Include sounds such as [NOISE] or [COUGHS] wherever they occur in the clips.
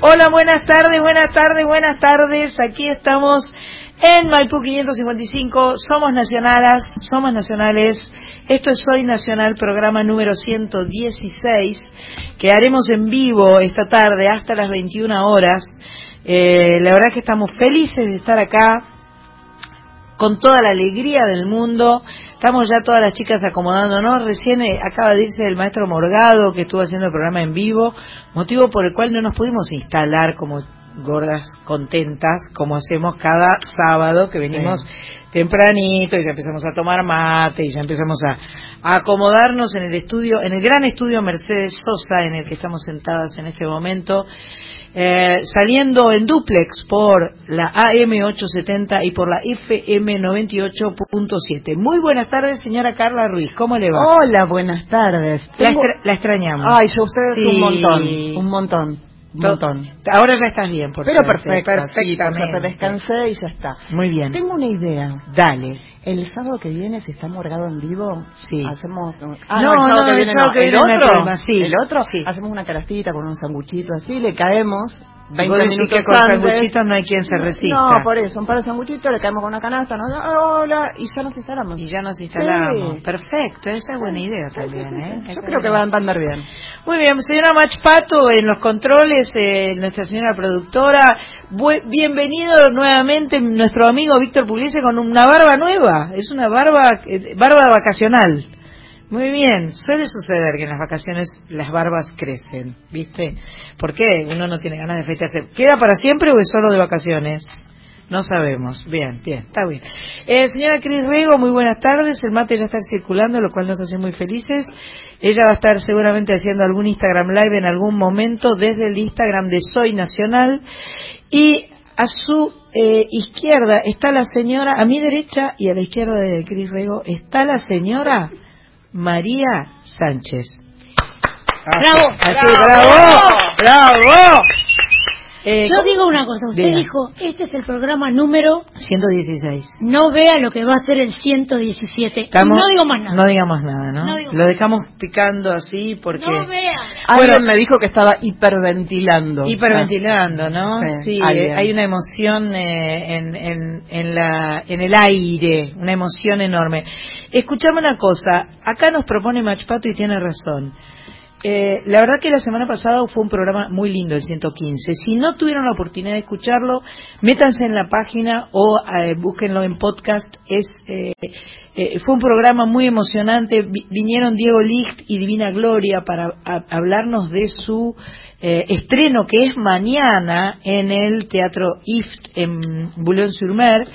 Hola, buenas tardes, buenas tardes, buenas tardes. Aquí estamos en Maipú 555. Somos nacionales, somos nacionales. Esto es Soy Nacional, programa número 116, que haremos en vivo esta tarde hasta las 21 horas. Eh, la verdad que estamos felices de estar acá con toda la alegría del mundo. Estamos ya todas las chicas acomodándonos. Recién eh, acaba de irse el maestro Morgado que estuvo haciendo el programa en vivo, motivo por el cual no nos pudimos instalar como gordas contentas, como hacemos cada sábado que venimos tempranito y ya empezamos a tomar mate y ya empezamos a, acomodarnos en el estudio, en el gran estudio Mercedes Sosa en el que estamos sentadas en este momento. Eh, saliendo en duplex por la AM870 y por la FM98.7. Muy buenas tardes, señora Carla Ruiz. ¿Cómo le va? Hola, buenas tardes. La, extrañamos. Ay, yo usted un montón, un montón. Un montón. Ahora ya estás bien, por Pero perfecto, perfectamente. descansé y ya está. Muy bien. Tengo una idea. Dale. El sábado que viene, si está morgado en vivo, sí. hacemos... Ah, no, no, el sábado que viene, no. ¿El, otro? sí. ¿El otro? Sí. Hacemos una carastita con un sanguchito así, le caemos 20 minutos que con sanguchitos no hay quien se resista. No, por eso, un par de sanguchitos, le caemos con una canasta, ¿no? hola, y ya nos instalamos. Y ya nos instalamos. Perfecto, esa es buena idea también, ¿eh? Yo creo que van a andar bien. Muy bien, señora Machpato, en los controles, eh, nuestra señora productora. bienvenido nuevamente nuestro amigo Víctor Pugliese con una barba nueva. Es una barba, eh, barba vacacional. Muy bien, suele suceder que en las vacaciones las barbas crecen, ¿viste? ¿Por qué? Uno no tiene ganas de afeitarse. ¿Queda para siempre o es solo de vacaciones? No sabemos. Bien, bien, está bien. Eh, señora Cris Rego, muy buenas tardes. El mate ya está circulando, lo cual nos hace muy felices. Ella va a estar seguramente haciendo algún Instagram Live en algún momento desde el Instagram de Soy Nacional. Y a su eh, izquierda está la señora, a mi derecha y a la izquierda de Cris Rego está la señora María Sánchez. Bravo, bravo, bravo. Eh, Yo digo una cosa, usted dijo, este es el programa número 116. No vea lo que va a ser el 117. no digo más nada. No digamos nada, ¿no? lo dejamos picando así porque... No vea. Alguien me dijo que estaba hiperventilando. Hiperventilando, ¿no? Sí, eh, hay una emoción eh, en, en, en, la, en el aire, una emoción enorme. Escuchame una cosa, acá nos propone Machpato y tiene razón. Eh, la verdad que la semana pasada fue un programa muy lindo, el 115. Si no tuvieron la oportunidad de escucharlo, métanse en la página o eh, búsquenlo en podcast. Es, eh, eh, fue un programa muy emocionante. vinieron Diego Licht y Divina Gloria para hablarnos de su estreno que es mañana en el Teatro IFT en Boulogne-sur-Mer.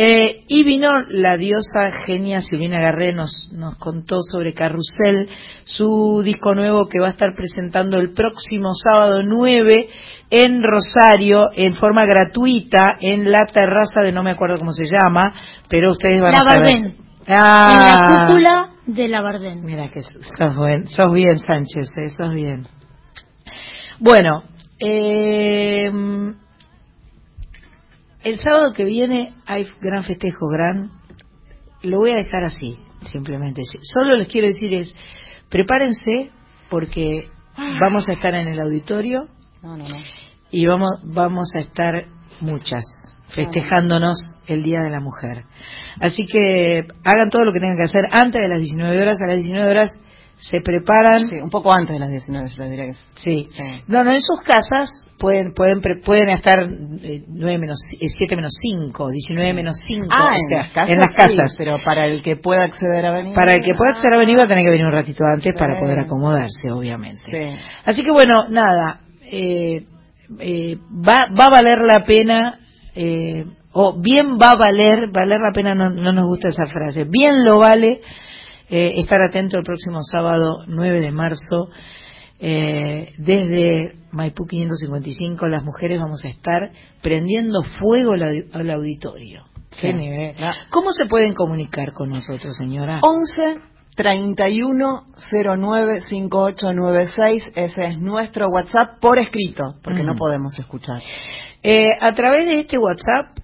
Eh, y vino la diosa genia Silvina Garré, nos, nos contó sobre Carrusel, su disco nuevo que va a estar presentando el próximo sábado 9 en Rosario, en forma gratuita, en la terraza de no me acuerdo cómo se llama, pero ustedes van a saber. Ah, en la cúpula de la Bardén. Mira que sos, sos bien, Sánchez, eh, sos bien. Bueno, eh, el sábado que viene hay gran festejo, gran. Lo voy a dejar así, simplemente. Solo les quiero decir es, prepárense porque vamos a estar en el auditorio y vamos, vamos a estar muchas festejándonos el Día de la Mujer. Así que hagan todo lo que tengan que hacer antes de las 19 horas. A las 19 horas se preparan. Sí, un poco antes de las 19, yo diría que sí. No, no, en sus casas pueden pueden pueden estar eh, 9 menos, 7 eh, menos 5, 19 menos 5. Ah, o sea, en las casas. En las casas. pero para el que pueda acceder a venir. Para el que pueda acceder a venir va a tener que venir un ratito antes para poder acomodarse, obviamente. Así que bueno, nada. Eh, eh, va, va a valer la pena. Eh, o bien va a valer, valer la pena no, no nos gusta esa frase, bien lo vale eh, estar atento el próximo sábado 9 de marzo. Eh, desde Maipú 555 las mujeres vamos a estar prendiendo fuego al, auditorio. ¿Cómo se pueden comunicar con nosotros, señora? 11 31 09 5896, ese es nuestro WhatsApp por escrito, porque no podemos escuchar. Eh, a través de este WhatsApp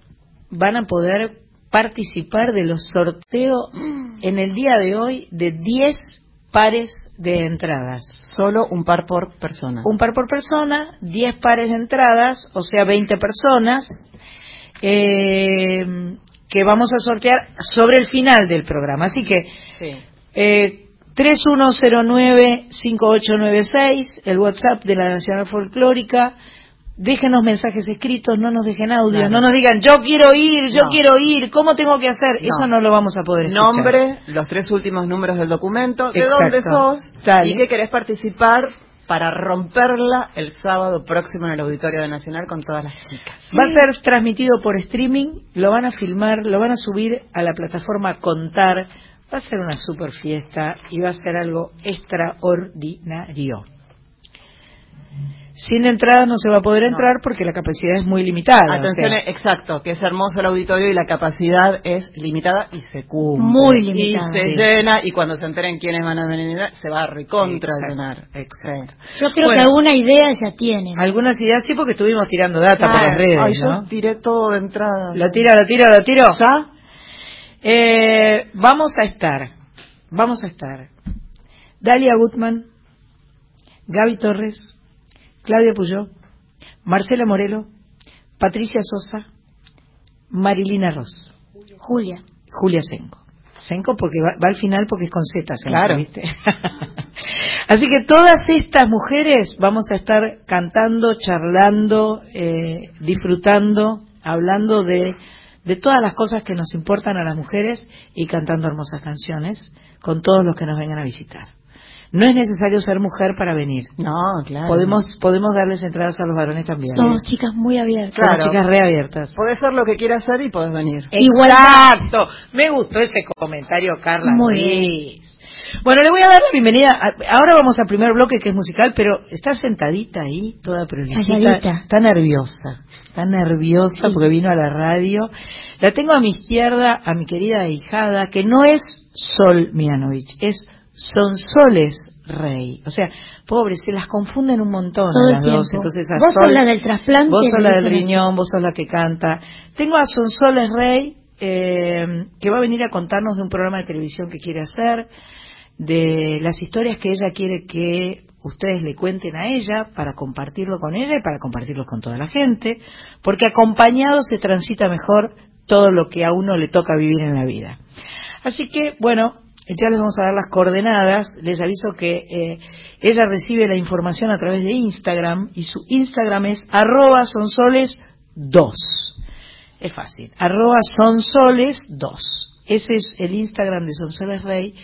van a poder participar de los sorteos en el día de hoy de 10 pares de entradas. Solo un par por persona. Un par por persona, 10 pares de entradas, o sea, 20 personas, eh, que vamos a sortear sobre el final del programa. Así que, sí. eh, 3109-5896, el WhatsApp de la Nacional Folclórica. Déjenos mensajes escritos, no nos dejen audio, no nos digan yo quiero ir, yo quiero ir, ¿cómo tengo que hacer? Eso no lo vamos a poder escuchar. Nombre, los tres últimos números del documento, de dónde sos y que querés participar para romperla el sábado próximo en el Auditorio de Nacional con todas las chicas. Va a ser transmitido por streaming, lo van a filmar, lo van a subir a la plataforma Contar Va a ser una super fiesta y va a ser algo extraordinario. Sin entrada no se va a poder entrar porque la capacidad es muy limitada. Atención, exacto, que es hermoso el auditorio y la capacidad es limitada y se cumple. Muy limitada. Y se llena y cuando se enteren quiénes van a venir se va a recontra llenar. Exacto. Yo creo que alguna idea ya tienen. Algunas ideas sí porque estuvimos tirando data por las redes. Ay, yo tiré todo de entrada. Lo tiro, lo tiro, lo tiro. ¿Ya? Eh, vamos a estar, vamos a estar. Dalia Gutman, Gaby Torres, Claudia Puyó, Marcela Morelo, Patricia Sosa, Marilina Ross. Julia. Julia Senco. Senco porque va, al final porque es con Z, claro. ¿viste? [LAUGHS] Así que todas estas mujeres vamos a estar cantando, charlando, eh, disfrutando, hablando de de todas las cosas que nos importan a las mujeres y cantando hermosas canciones con todos los que nos vengan a visitar. No es necesario ser mujer para venir. No, claro. Podemos podemos darles entradas a los varones también. Somos chicas muy abiertas. Somos chicas reabiertas. Puedes ser lo que quieras hacer y puedes venir. Exacto. Me gustó ese comentario, Carla. Muy bien. Bueno, le voy a dar la bienvenida. Ahora vamos al primer bloque que es musical, pero está sentadita ahí, toda prolija. Está nerviosa. Está nerviosa porque vino a la radio. La tengo a mi izquierda, a mi querida hijada, que no es Sol Mianovich, es Sonsoles Rey. O sea, pobre, se las confunden un montón las dos. Entonces, a vos sos la del trasplante. Vos sos la del riñón, vos sos la que canta. Tengo a Sonsoles Rey, eh, que va a venir a contarnos de un programa de televisión que quiere hacer de las historias que ella quiere que ustedes le cuenten a ella para compartirlo con ella y para compartirlo con toda la gente, porque acompañado se transita mejor todo lo que a uno le toca vivir en la vida. Así que, bueno, ya les vamos a dar las coordenadas. Les aviso que eh, ella recibe la información a través de Instagram y su Instagram es arroba sonsoles2. Es fácil, arroba sonsoles2. Ese es el Instagram de Sonsoles Rey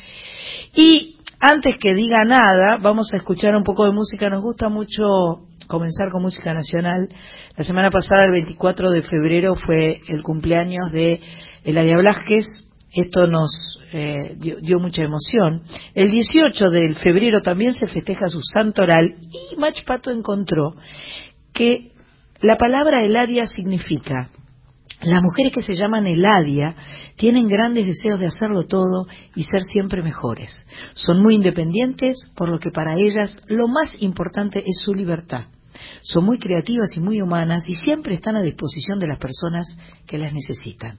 y antes que diga nada, vamos a escuchar un poco de música. Nos gusta mucho comenzar con música nacional. La semana pasada, el 24 de febrero, fue el cumpleaños de Eladia Blasquez. Esto nos eh, dio, mucha emoción. El 18 de febrero también se festeja su santo oral y Mach Pato encontró que la palabra Eladia significa las mujeres que se llaman Eladia tienen grandes deseos de hacerlo todo y ser siempre mejores. Son muy independientes, por lo que para ellas lo más importante es su libertad. Son muy creativas y muy humanas y siempre están a disposición de las personas que las necesitan.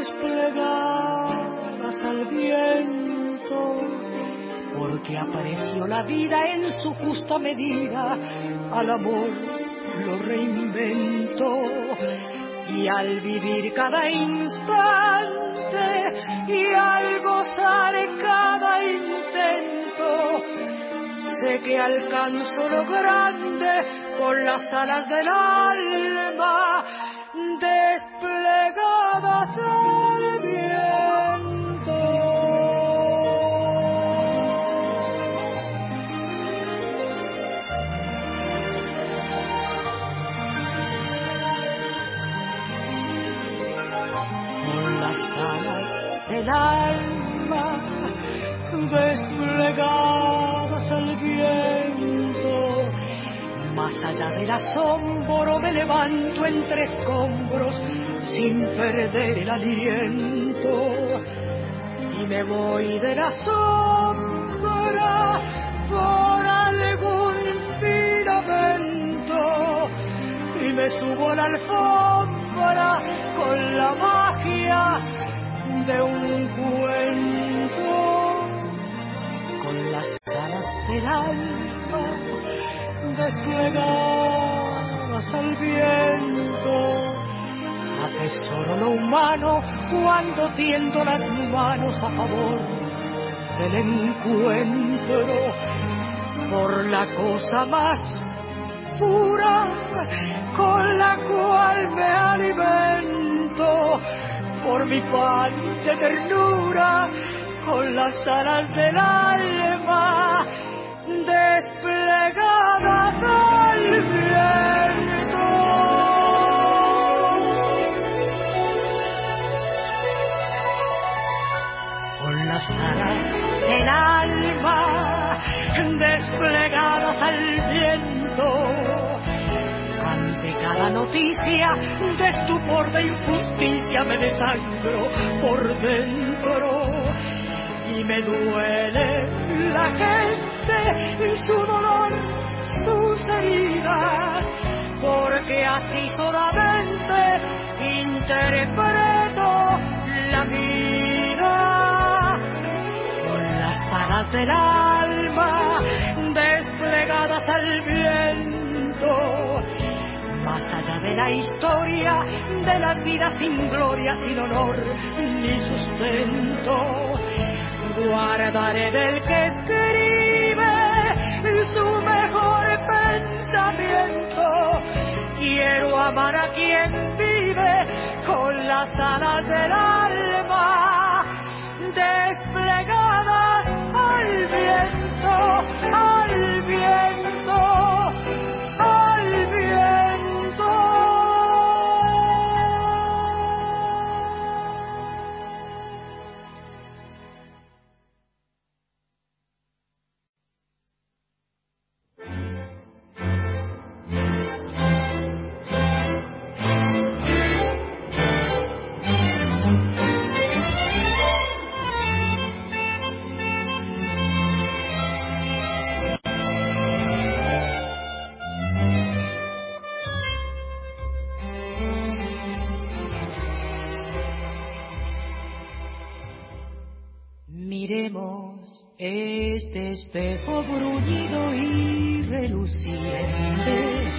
desplegadas al viento, porque apareció la vida en su justa medida, al amor lo reinventó y al vivir cada instante y al gozar cada intento, sé que alcanzo lo grande con las alas del alma desplegadas al viento. Con las alas del alma desplegadas al viento. Más allá del asombro me levanto entre escombros sin perder el aliento. Y me voy de la sombra por algún filamento. Y me subo a la alfombra con la magia de un cuento. Del alma desplegadas al viento. Atesoro lo humano cuando tiendo las manos a favor del encuentro por la cosa más pura con la cual me alimento por mi pan de ternura con las alas del alma desplegadas al viento. Ante cada noticia de estupor de injusticia me desangro por dentro y me duele la gente y su dolor, sus heridas, porque así solamente interpreto la vida con las alas del alma desplegadas al viento. Más allá de la historia, de las vidas sin gloria, sin honor ni sustento, guardaré del que escribe su mejor pensamiento. Quiero amar a quien vive con las alas del alma desplegadas al viento. Este espejo bruñido y reluciente,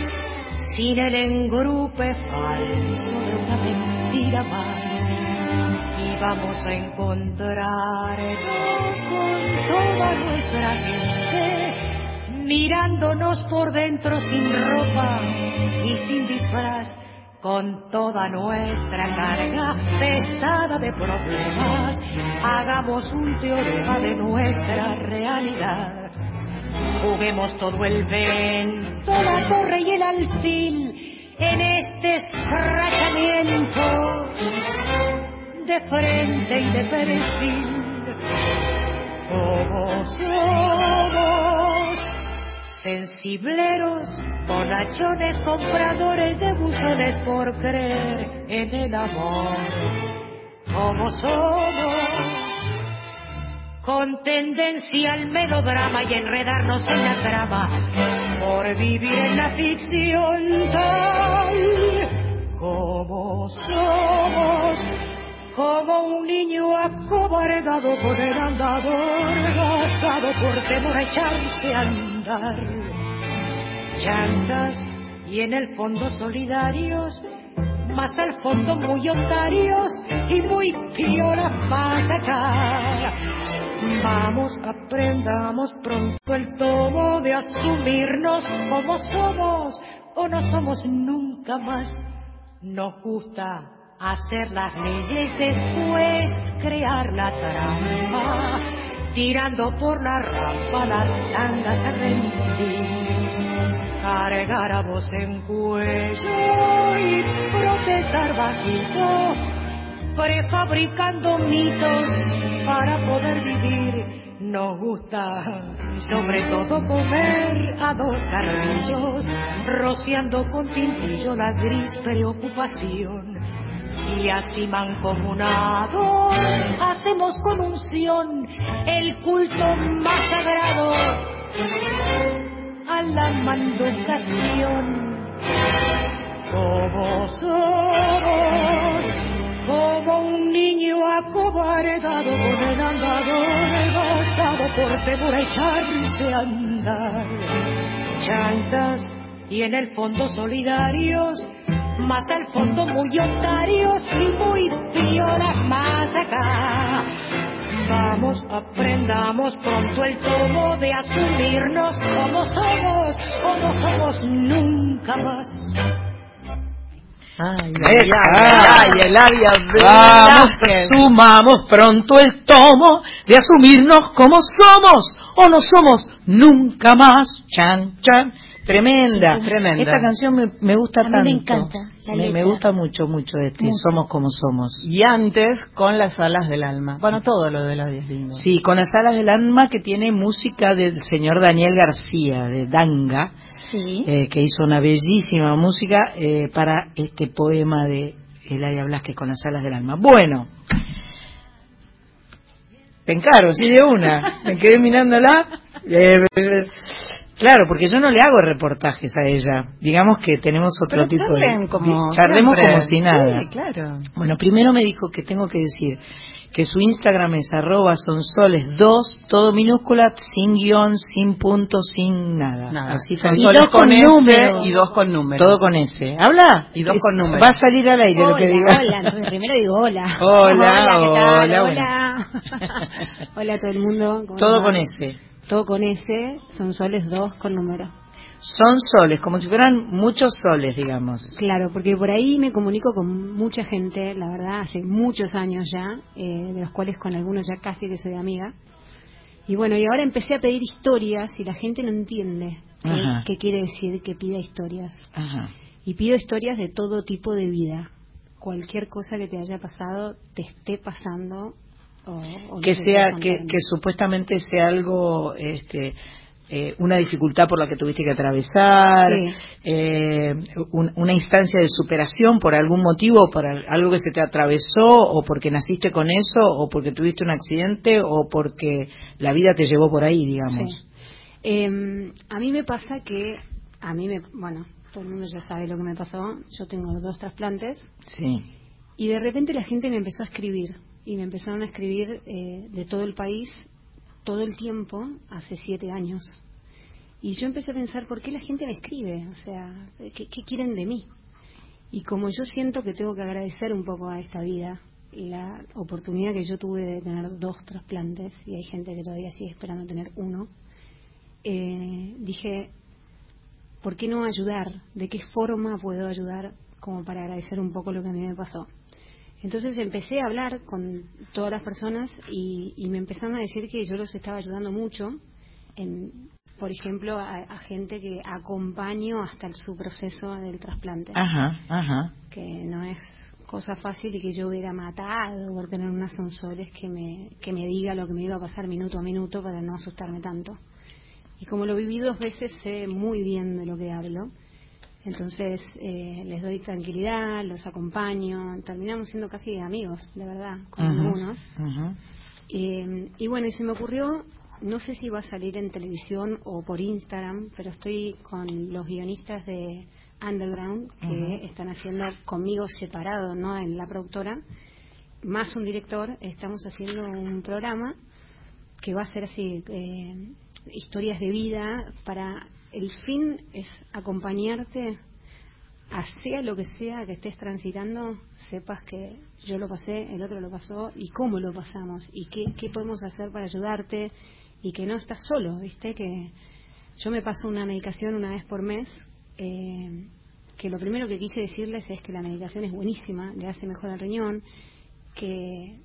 sin el engrupe falso de una mentira más, y vamos a encontrarnos con toda nuestra gente, mirándonos por dentro sin ropa y sin disfraz con toda nuestra carga pesada de problemas, hagamos un teorema de nuestra realidad. Juguemos todo el vento, la torre y el alfil en este escrachamiento de frente y de perfil. Somos sensibleros, bonachones, compradores de buzones por creer en el amor. Como somos, con tendencia al melodrama y enredarnos en la trama, por vivir en la ficción tal como somos como un niño acobardado con el andador, gastado por temor a echarse Chantas y en el fondo solidarios, más al fondo muy otarios y muy piola para acá. Vamos, aprendamos pronto el tomo de asumirnos como somos o no somos nunca más. Nos gusta hacer las leyes, después crear la trampa, tirando por la rampa las tangas a rendir, cargar a voz en cuello y protestar bajito prefabricando mitos para poder vivir. Nos gusta sobre todo comer a dos carrillos, rociando con tintillo la gris preocupación. Y así mancomunados hacemos con unción el culto más sagrado a la manducación. Como somos como un niño acobardado con el andador gastado por temor echarse a andar. Chantas y en el fondo solidarios, más al fondo muy otarios y muy piolas más acá. Vamos, aprendamos pronto el tomo de asumirnos como somos o no somos nunca más. Ay, ay, ay, Vamos, sumamos pronto el tomo de asumirnos como somos o no somos nunca más. Chan, chan. Tremenda. tremenda. Esta canción me, me gusta tanto. Me encanta. me, gusta mucho, mucho este. Somos como somos. Y antes, con las alas del alma. Bueno, todo lo de los diez lindos. Sí, con las alas del alma que tiene música del señor Daniel García, de Danga eh, que hizo una bellísima música eh, para este poema de Eladia Blasque con las alas del alma. Bueno, te encargo, sí, de una. Me quedé mirándola. Eh, [LAUGHS] claro, porque yo no le hago reportajes a ella. Digamos que tenemos otro tipo de... Como charlemos como si nada. Sí, claro. Bueno, primero me dijo que tengo que decir que su Instagram es arroba sonsoles2, todo minúscula, sin guion, sin punto, sin nada. Así sonsoles con, con número. y dos con número. Todo con S. ¿Habla? Y dos con número. Va a salir al aire lo que diga. Hola, primero digo hola. Hola, hola, hola. [LAUGHS] Hola. a todo el mundo. Todo con S. Todo con S, sonsoles 2 con número son soles, como si fueran muchos soles, digamos. Claro, porque por ahí me comunico con mucha gente, la verdad, hace muchos años ya, eh, de los cuales con algunos ya casi que soy amiga. Y bueno, y ahora empecé a pedir historias y la gente no entiende qué, quiere decir que pida historias. Y pido historias de todo tipo de vida. Cualquier cosa que te haya pasado, te esté pasando. O, que sea, que, que supuestamente sea algo este, eh, una dificultad por la que tuviste que atravesar, eh, una instancia de superación por algún motivo, por algo que se te atravesó, o porque naciste con eso, o porque tuviste un accidente, o porque la vida te llevó por ahí, digamos. Em, a mí me pasa que, a mí me, bueno, todo el mundo ya sabe lo que me pasó, yo tengo dos trasplantes. Sí. Y de repente la gente me empezó a escribir, y me empezaron a escribir eh, de todo el país todo el tiempo hace siete años. Y yo empecé a pensar, ¿por qué la gente me escribe? O sea, ¿qué, quieren de mí? Y como yo siento que tengo que agradecer un poco a esta vida la oportunidad que yo tuve de tener dos trasplantes, y hay gente que todavía sigue esperando tener uno, eh, dije, ¿por qué no ayudar? ¿De qué forma puedo ayudar como para agradecer un poco lo que a mí me pasó? Entonces empecé a hablar con todas las personas y, me empezaron a decir que yo los estaba ayudando mucho, en, por ejemplo, a, gente que acompaño hasta el, su proceso del trasplante. Ajá, ajá. Que no es cosa fácil y que yo hubiera matado por tener unas sensores que me, que me diga lo que me iba a pasar minuto a minuto para no asustarme tanto. Y como lo viví dos veces, sé muy bien de lo que hablo. Entonces eh, les doy tranquilidad, los acompaño, terminamos siendo casi amigos, de verdad, con algunos. Eh, y bueno, y se me ocurrió, no sé si va a salir en televisión o por Instagram, pero estoy con los guionistas de Underground que están haciendo conmigo separado, ¿no? En la productora, más un director, estamos haciendo un programa que va a ser así, eh, historias de vida para el fin es acompañarte sea lo que sea que estés transitando, sepas que yo lo pasé, el otro lo pasó y cómo lo pasamos y qué, qué podemos hacer para ayudarte y que no estás solo, ¿viste? Que yo me paso una medicación una vez por mes, eh, que lo primero que quise decirles es que la medicación es buenísima, le hace mejor al riñón, que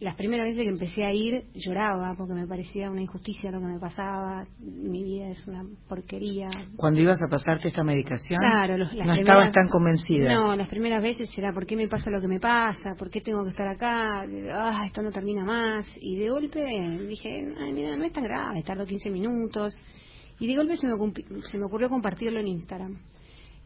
las primeras veces que empecé a ir lloraba porque me parecía una injusticia lo que me pasaba, mi vida es una porquería. Cuando ibas a pasarte esta medicación, claro, no estabas tan convencida. No, las primeras veces era ¿por qué me pasa lo que me pasa? ¿Por qué tengo que estar acá? Ah, esto no termina más. Y de golpe dije, Ay, mira, no es tan grave, tardo 15 minutos. Y de golpe se me, se me ocurrió compartirlo en Instagram.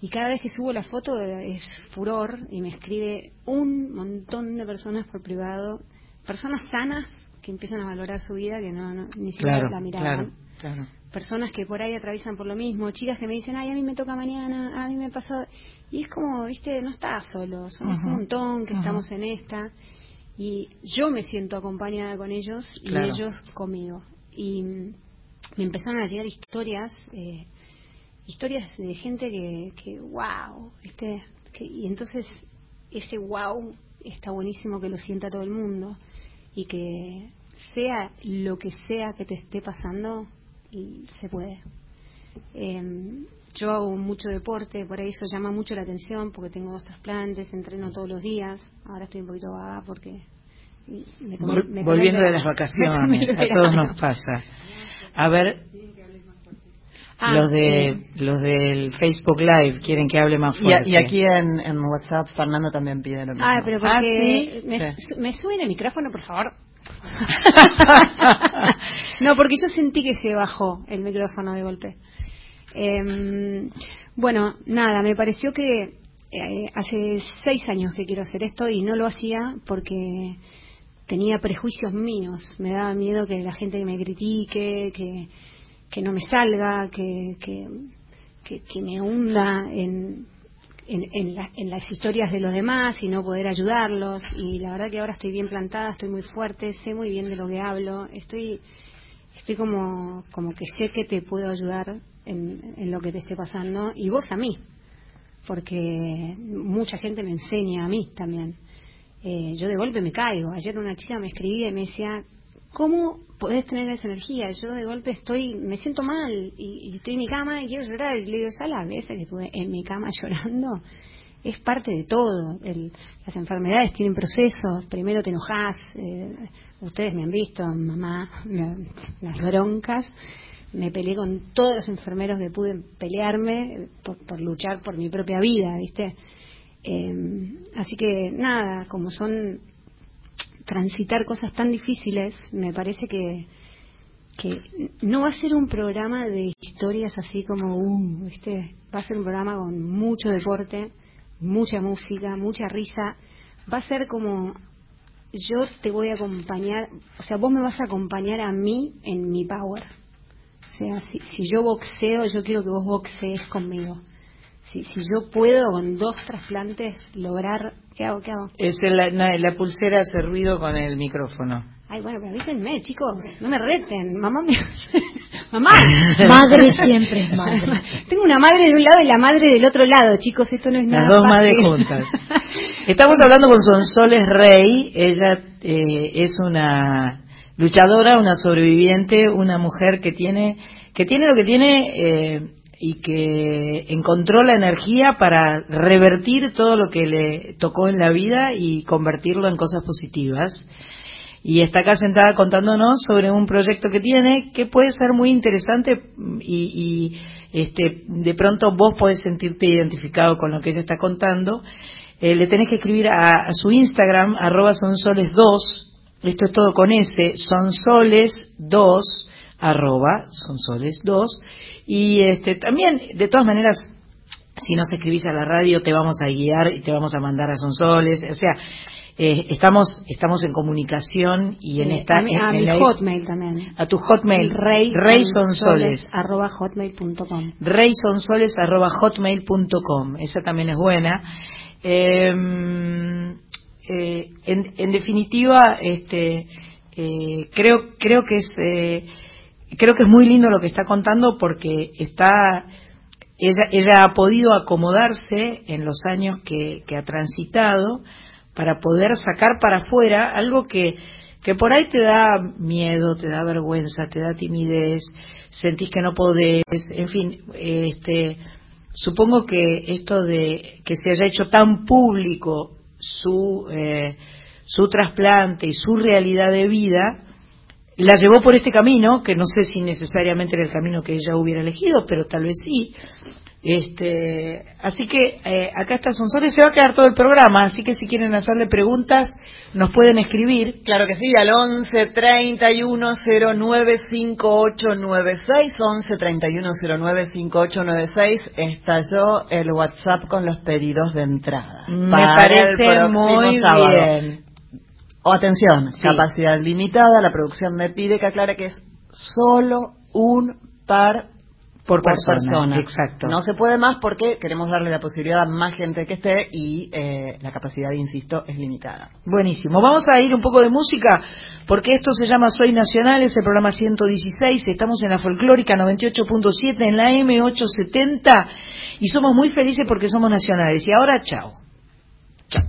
Y cada vez que subo la foto es furor y me escribe un montón de personas por privado personas sanas que empiezan a valorar su vida que no, ni siquiera la miraban. Personas que por ahí atraviesan por lo mismo, chicas que me dicen, ay, a mí me toca mañana, a mí me pasó. Y es como, viste, no estás solo, somos un montón que estamos en esta. Y yo me siento acompañada con ellos y ellos conmigo. Y me empezaron a llegar historias, eh, historias de gente que, que wow, ¿viste? y entonces ese wow está buenísimo que lo sienta todo el mundo y que sea lo que sea que te esté pasando, se puede. Em, yo hago mucho deporte, por eso llama mucho la atención, porque tengo dos trasplantes, entreno todos los días. Ahora estoy un poquito vaga porque. Volviendo de las vacaciones, [LAUGHS] a todos nos pasa. A ver, ah, los de eh, los del Facebook Live quieren que hable más fuerte. Y, aquí en, en, WhatsApp Fernando también pide lo mismo. Ah, pero porque ah, me, me suben el micrófono, por favor. [LAUGHS] no, porque yo sentí que se bajó el micrófono de golpe. Em, bueno, nada, me pareció que eh, hace seis años que quiero hacer esto y no lo hacía porque tenía prejuicios míos. Me daba miedo que la gente me critique, que, que no me salga, que, que, que me hunda en en, las historias de los demás y no poder ayudarlos. Y la verdad que ahora estoy bien plantada, estoy muy fuerte, sé muy bien de lo que hablo, estoy, estoy como, como que sé que te puedo ayudar en, lo que te esté pasando y vos a mí, porque mucha gente me enseña a mí también. Eh, yo de golpe me caigo. Ayer una chica me escribía y me decía, ¿cómo podés tener esa energía? Yo de golpe estoy, me siento mal y, estoy en mi cama y quiero llorar. Y le digo, ¿sabes las veces que estuve en mi cama [LAUGHS] llorando? Es parte de todo. las enfermedades tienen procesos. Primero te enojas. Eh, ustedes me han visto, mamá, las broncas. Me peleé con todos los enfermeros que pude pelearme por, luchar por mi propia vida, ¿viste? Eh, así que nada, como son transitar cosas tan difíciles, me parece que, que no va a ser un programa de historias así como, uh, ¿viste? va a ser un programa con mucho deporte, mucha música, mucha risa, va a ser como yo te voy a acompañar, o sea, vos me vas a acompañar a mí en mi power. O sea, si, si yo boxeo, yo quiero que vos boxees conmigo si, si yo puedo con dos trasplantes lograr, ¿qué hago? ¿Qué hago? Es la, la pulsera hace ruido con el micrófono. Ay, bueno, pero avísenme, chicos, no me reten. Mamá, [LAUGHS] mamá. madre siempre es [LAUGHS] madre. Tengo una madre de un lado y la madre del otro lado, chicos, esto no es nada. Las dos madres juntas. [LAUGHS] Estamos hablando con Sonsoles Rey, ella eh, es una luchadora, una sobreviviente, una mujer que tiene que tiene lo que tiene eh, y que encontró la energía para revertir todo lo que le tocó en la vida y convertirlo en cosas positivas. Y está acá sentada contándonos sobre un proyecto que tiene que puede ser muy interesante y, este, de pronto vos podés sentirte identificado con lo que ella está contando. Eh, le tenés que escribir a, su Instagram, arroba sonsoles2, esto es todo con S, sonsoles2, arroba sonsoles2, y este, también, de todas maneras, si nos escribís a la radio, te vamos a guiar y te vamos a mandar a Sonsoles. O sea, eh, estamos estamos en comunicación y en esta. A mi, a mi hotmail también. A tu hotmail. Rey. Arroba hotmail.com. Rey Sonsoles arroba hotmail.com. Esa también es buena. Em, eh, en, en, definitiva, este, eh, creo creo que es creo que es muy lindo lo que está contando porque está ella, ella ha podido acomodarse en los años que, ha transitado para poder sacar para afuera algo que, que por ahí te da miedo, te da vergüenza, te da timidez, sentís que no podés, en fin, este, supongo que esto de que se haya hecho tan público su, eh, su trasplante y su realidad de vida, la llevó por este camino, que no sé si necesariamente era el camino que ella hubiera elegido, pero tal vez sí. Este, así que eh, acá está Sonsoles, se va a quedar todo el programa, así que si quieren hacerle preguntas, nos pueden escribir. Claro que sí, al 11 31 09 5896, 11 31 09 5896, estalló el WhatsApp con los pedidos de entrada. Me parece muy bien. O atención, capacidad limitada, la producción me pide que aclare que es solo un par por, persona, Exacto. No se puede más porque queremos darle la posibilidad a más gente que esté y eh, la capacidad, insisto, es limitada. Buenísimo. Vamos a ir un poco de música porque esto se llama Soy Nacional, es el programa 116. Estamos en la folclórica 98.7 en la M870 y somos muy felices porque somos nacionales. Y ahora, chao. Chao.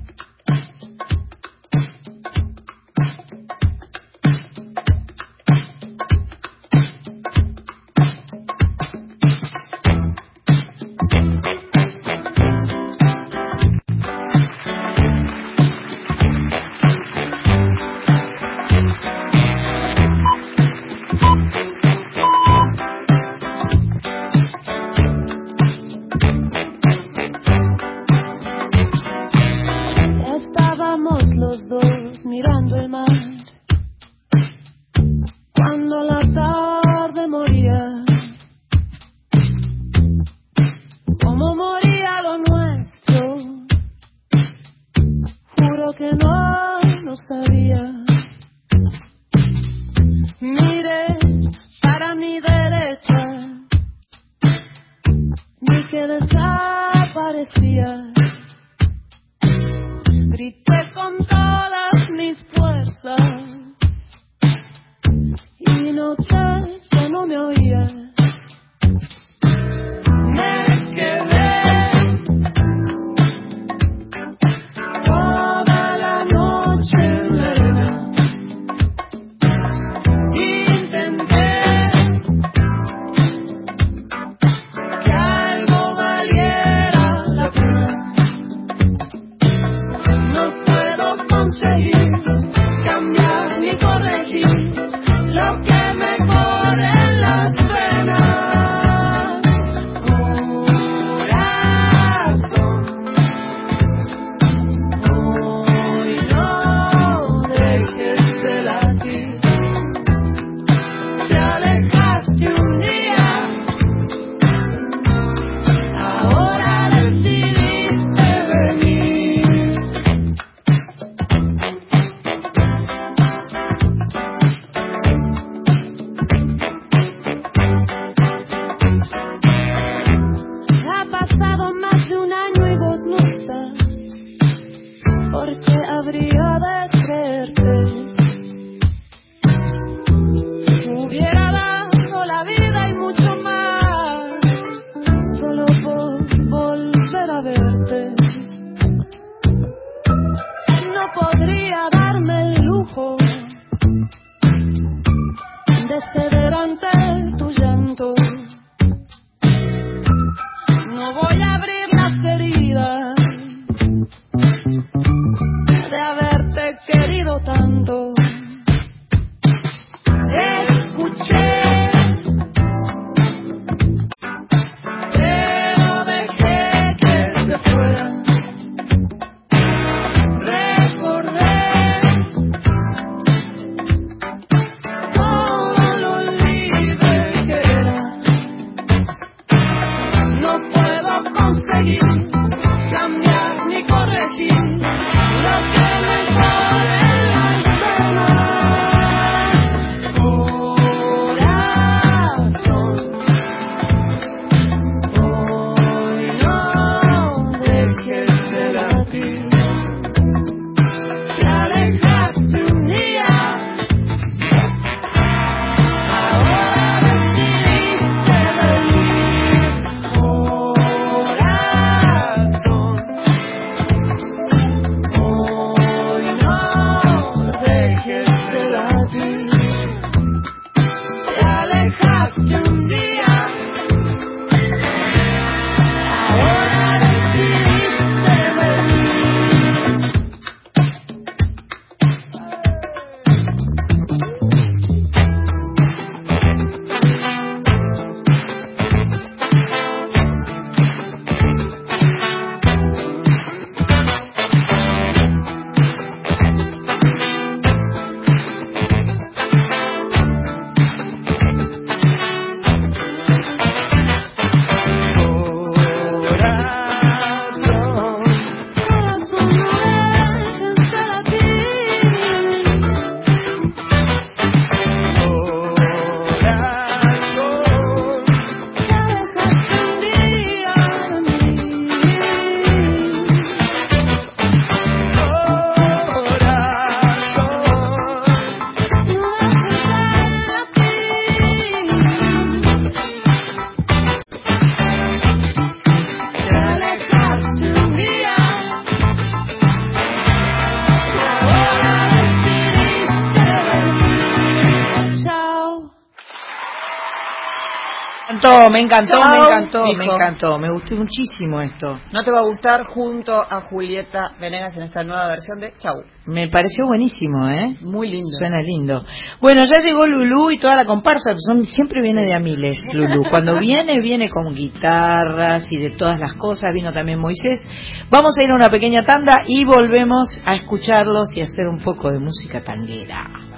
Encantó, me encantó, me encantó, me encantó, me gustó muchísimo esto. No te va a gustar junto a Julieta Venegas en esta nueva versión de Chau. Me pareció buenísimo, ¿eh? Muy lindo. Suena lindo. Bueno, ya llegó Lulú y toda la comparsa, son, siempre viene de Amiles, Lulú. Cuando [LAUGHS] viene, viene con guitarras y de todas las cosas, vino también Moisés. Vamos a ir a una pequeña tanda y volvemos a escucharlos y a hacer un poco de música tanguera.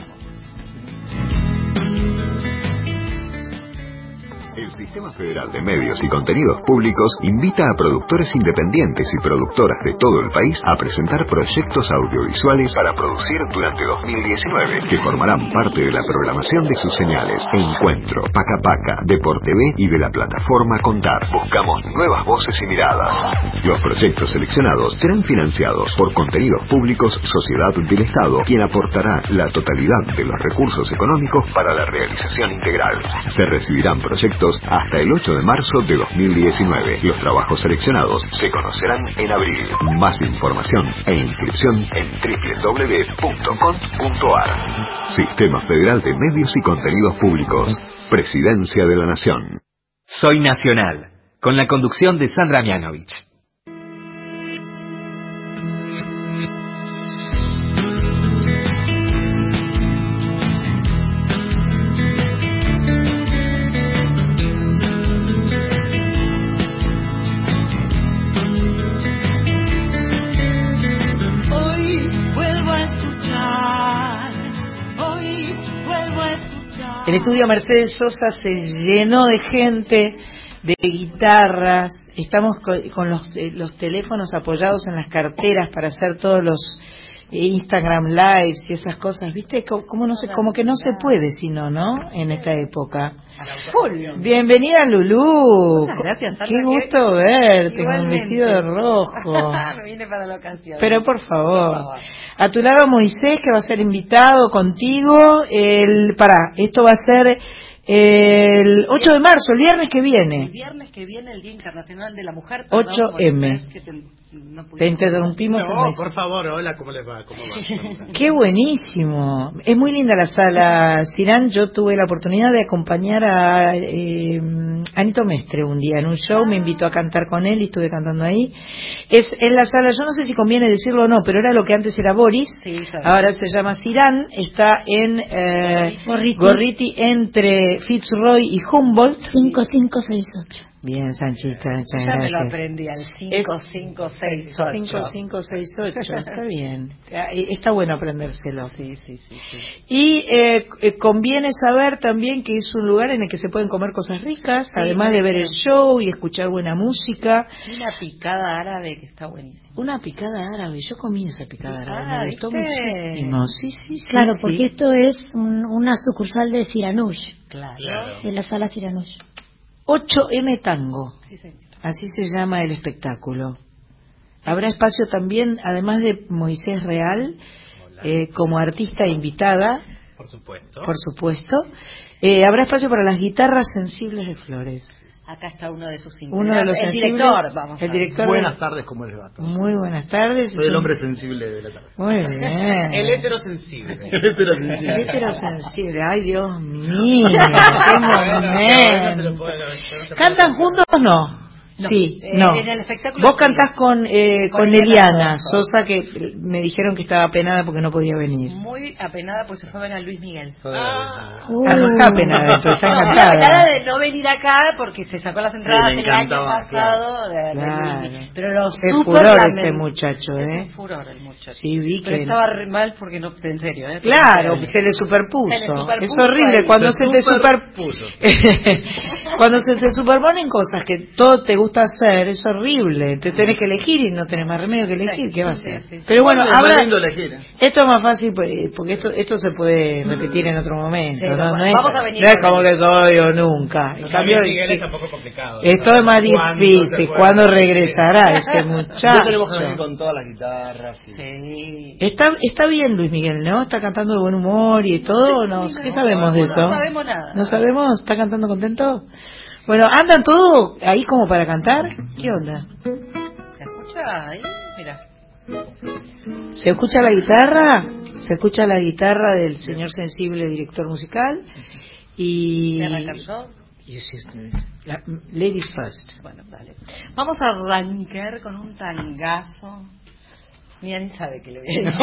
Sistema Federal de Medios y Contenidos Públicos invita a productores independientes y productoras de todo el país a presentar proyectos audiovisuales para producir durante 2019 que formarán parte de la programación de sus señales Encuentro, Paca Paca, Deporte B y de la plataforma Contar. Buscamos nuevas voces y miradas. Los proyectos seleccionados serán financiados por Contenidos Públicos Sociedad del Estado, quien aportará la totalidad de los recursos económicos para la realización integral. Se recibirán proyectos hasta el 8 de marzo de 2019. Los trabajos seleccionados se conocerán en abril. Más información e inscripción en www.com.ar. Sistema Federal de Medios y Contenidos Públicos. Presidencia de la Nación. Soy Nacional, con la conducción de Sandra Mianovich. El estudio Mercedes Sosa se llenó de gente, de guitarras. Estamos con, los, eh, los teléfonos apoyados en las carteras para hacer todos los Instagram Lives y esas cosas, ¿viste? Como, no sé, como que no se puede sino, ¿no? En esta época. Bienvenida Lulú. gracias, Qué gusto verte con un vestido de rojo. [LAUGHS] Me vine para la ocasión. Pero por favor. A tu lado Moisés, que va a ser invitado contigo. El, para, esto va a ser el 8 de marzo, el viernes que viene. El viernes que viene, el Día Internacional de la Mujer. 8M. Te, interrumpimos. No, por favor, hola, ¿cómo les va? ¿Cómo va? Qué buenísimo. Es muy linda la sala, Sirán. Yo tuve la oportunidad de acompañar a eh, Anito Mestre un día en un show, me invitó a cantar con él y estuve cantando ahí. Es en la sala, yo no sé si conviene decirlo o no, pero era lo que antes era Boris, ahora se llama Sirán, está en eh, Gorriti entre Fitzroy y Humboldt. 5568. Bien, Sanchita, muchas ya me lo aprendí al 5568. 5568, [LAUGHS] está bien. Ah, está bueno aprendérselo. Sí, sí, sí. Y eh, eh, conviene saber también que es un lugar en el que se pueden comer cosas ricas, además de ver el show y escuchar buena música. Una picada árabe que está buenísima. Una picada árabe, yo comí esa picada árabe, me ah, gustó muchísimo. Sí, sí, sí. Claro, porque esto es una sucursal de Siranush. Claro. De la sala Siranush. 8M Tango. Así se llama el espectáculo. Habrá espacio también, además de Moisés Real, eh, como artista invitada. Por supuesto. Por supuesto. Eh, habrá espacio para las guitarras sensibles de Flores. Acá está uno de sus Uno de los el director, vamos. El director buenas tardes, ¿cómo les va? Muy buenas tardes. Soy el hombre sensible de la tarde. Muy bien. [LAUGHS] el heterosensible. [LAUGHS] el heterosensible. El heterosensible. Ay, Dios [LAUGHS] mío. qué momento. ¿Cantan juntos o no? Sí, eh, no. En el espectáculo Vos cantás con, eh, con, Eliana Sosa, que me dijeron que estaba apenada porque no podía venir. Muy apenada porque se fue a ver a Luis Miguel. Ah, no está apenada, está encantada. encantada de no venir acá porque se sacó las entradas el año pasado de, Luis Pero los es furor ese muchacho, ¿eh? Es furor el muchacho. Sí, vi que... estaba re mal porque no, en serio, ¿eh? Claro, se le superpuso. es horrible cuando se, te superpuso. [LAUGHS] cuando se te superponen cosas que todo te gusta hacer, es horrible. Te tenés que elegir y no tenés más remedio que elegir, ¿qué va a hacer? Pero bueno, ahora esto es más fácil pues, porque esto esto se puede repetir en otro momento, ¿no? No es, como que todo o nunca. En cambio, Esto es más difícil. ¿Cuándo regresará ese [LAUGHS] muchacho? con todas las guitarras. Está, está bien Luis Miguel, ¿no? Está cantando de buen humor y todo. ¿no? ¿Qué sabemos de eso? No sabemos nada. ¿No sabemos? ¿Está cantando contento? Bueno, ¿andan todo ahí como para cantar? ¿Qué onda? ¿Se escucha ahí? Mira. ¿Se escucha la guitarra? Se escucha la guitarra del señor sensible director musical y... ladies first. Bueno, dale. Vamos a arrancar con un tangazo. Ni ni sabe que le voy a decir.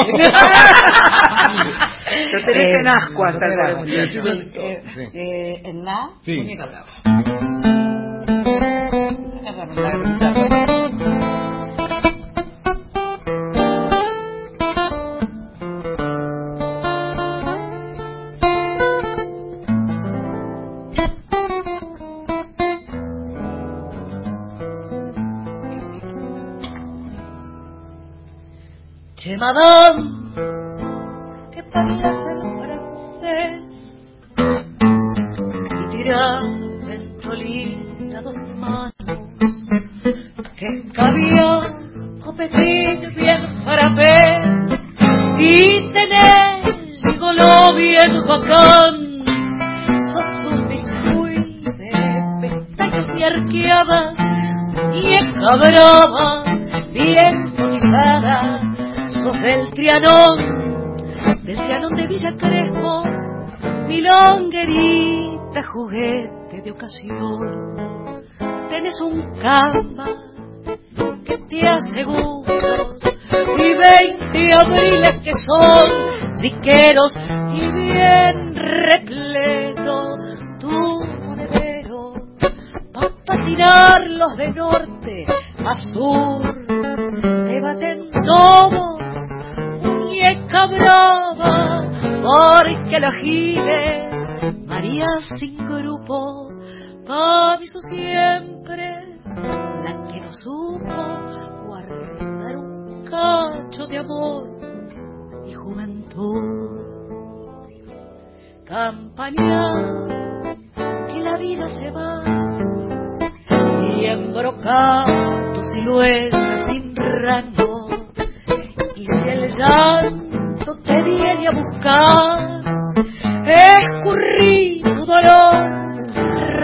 Lo tenés en ascuas, eh, eh, ¿En la? Sí. Muñeca brava. Que ocasión. Tenés un camba que te aseguro y veinte abriles que son diqueros y bien repleto tu monedero pa' patinarlos de norte a sur te baten todos muñeca brava, porque los giles, María sin grupo, aviso siempre, la que no supo guardar un cacho de amor y juventud. Campaña, que la vida se va y embrocar tu silueta sin rango y si el llanto te viene a buscar escurrí tu dolor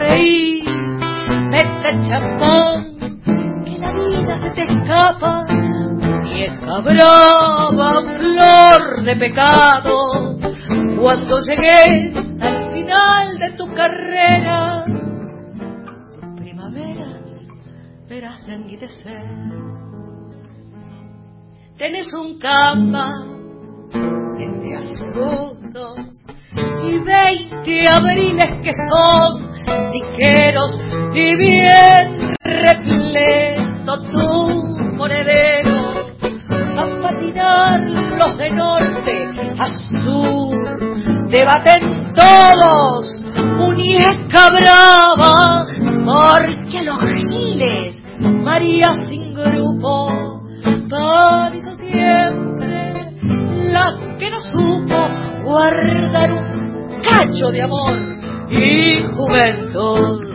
reí mete champán que la vida se te escapa vieja brava flor de pecado. Cuando llegué al final de tu carrera tus primaveras verás languidecer tenés un cama segundos y veinte abriles que son tijeros y bien repleto tu monedero a patinar los de norte a sur. Debaten todos muñeca brava porque los giles María sin grupo hizo siempre la que no supo guardar un cacho de amor y juventud.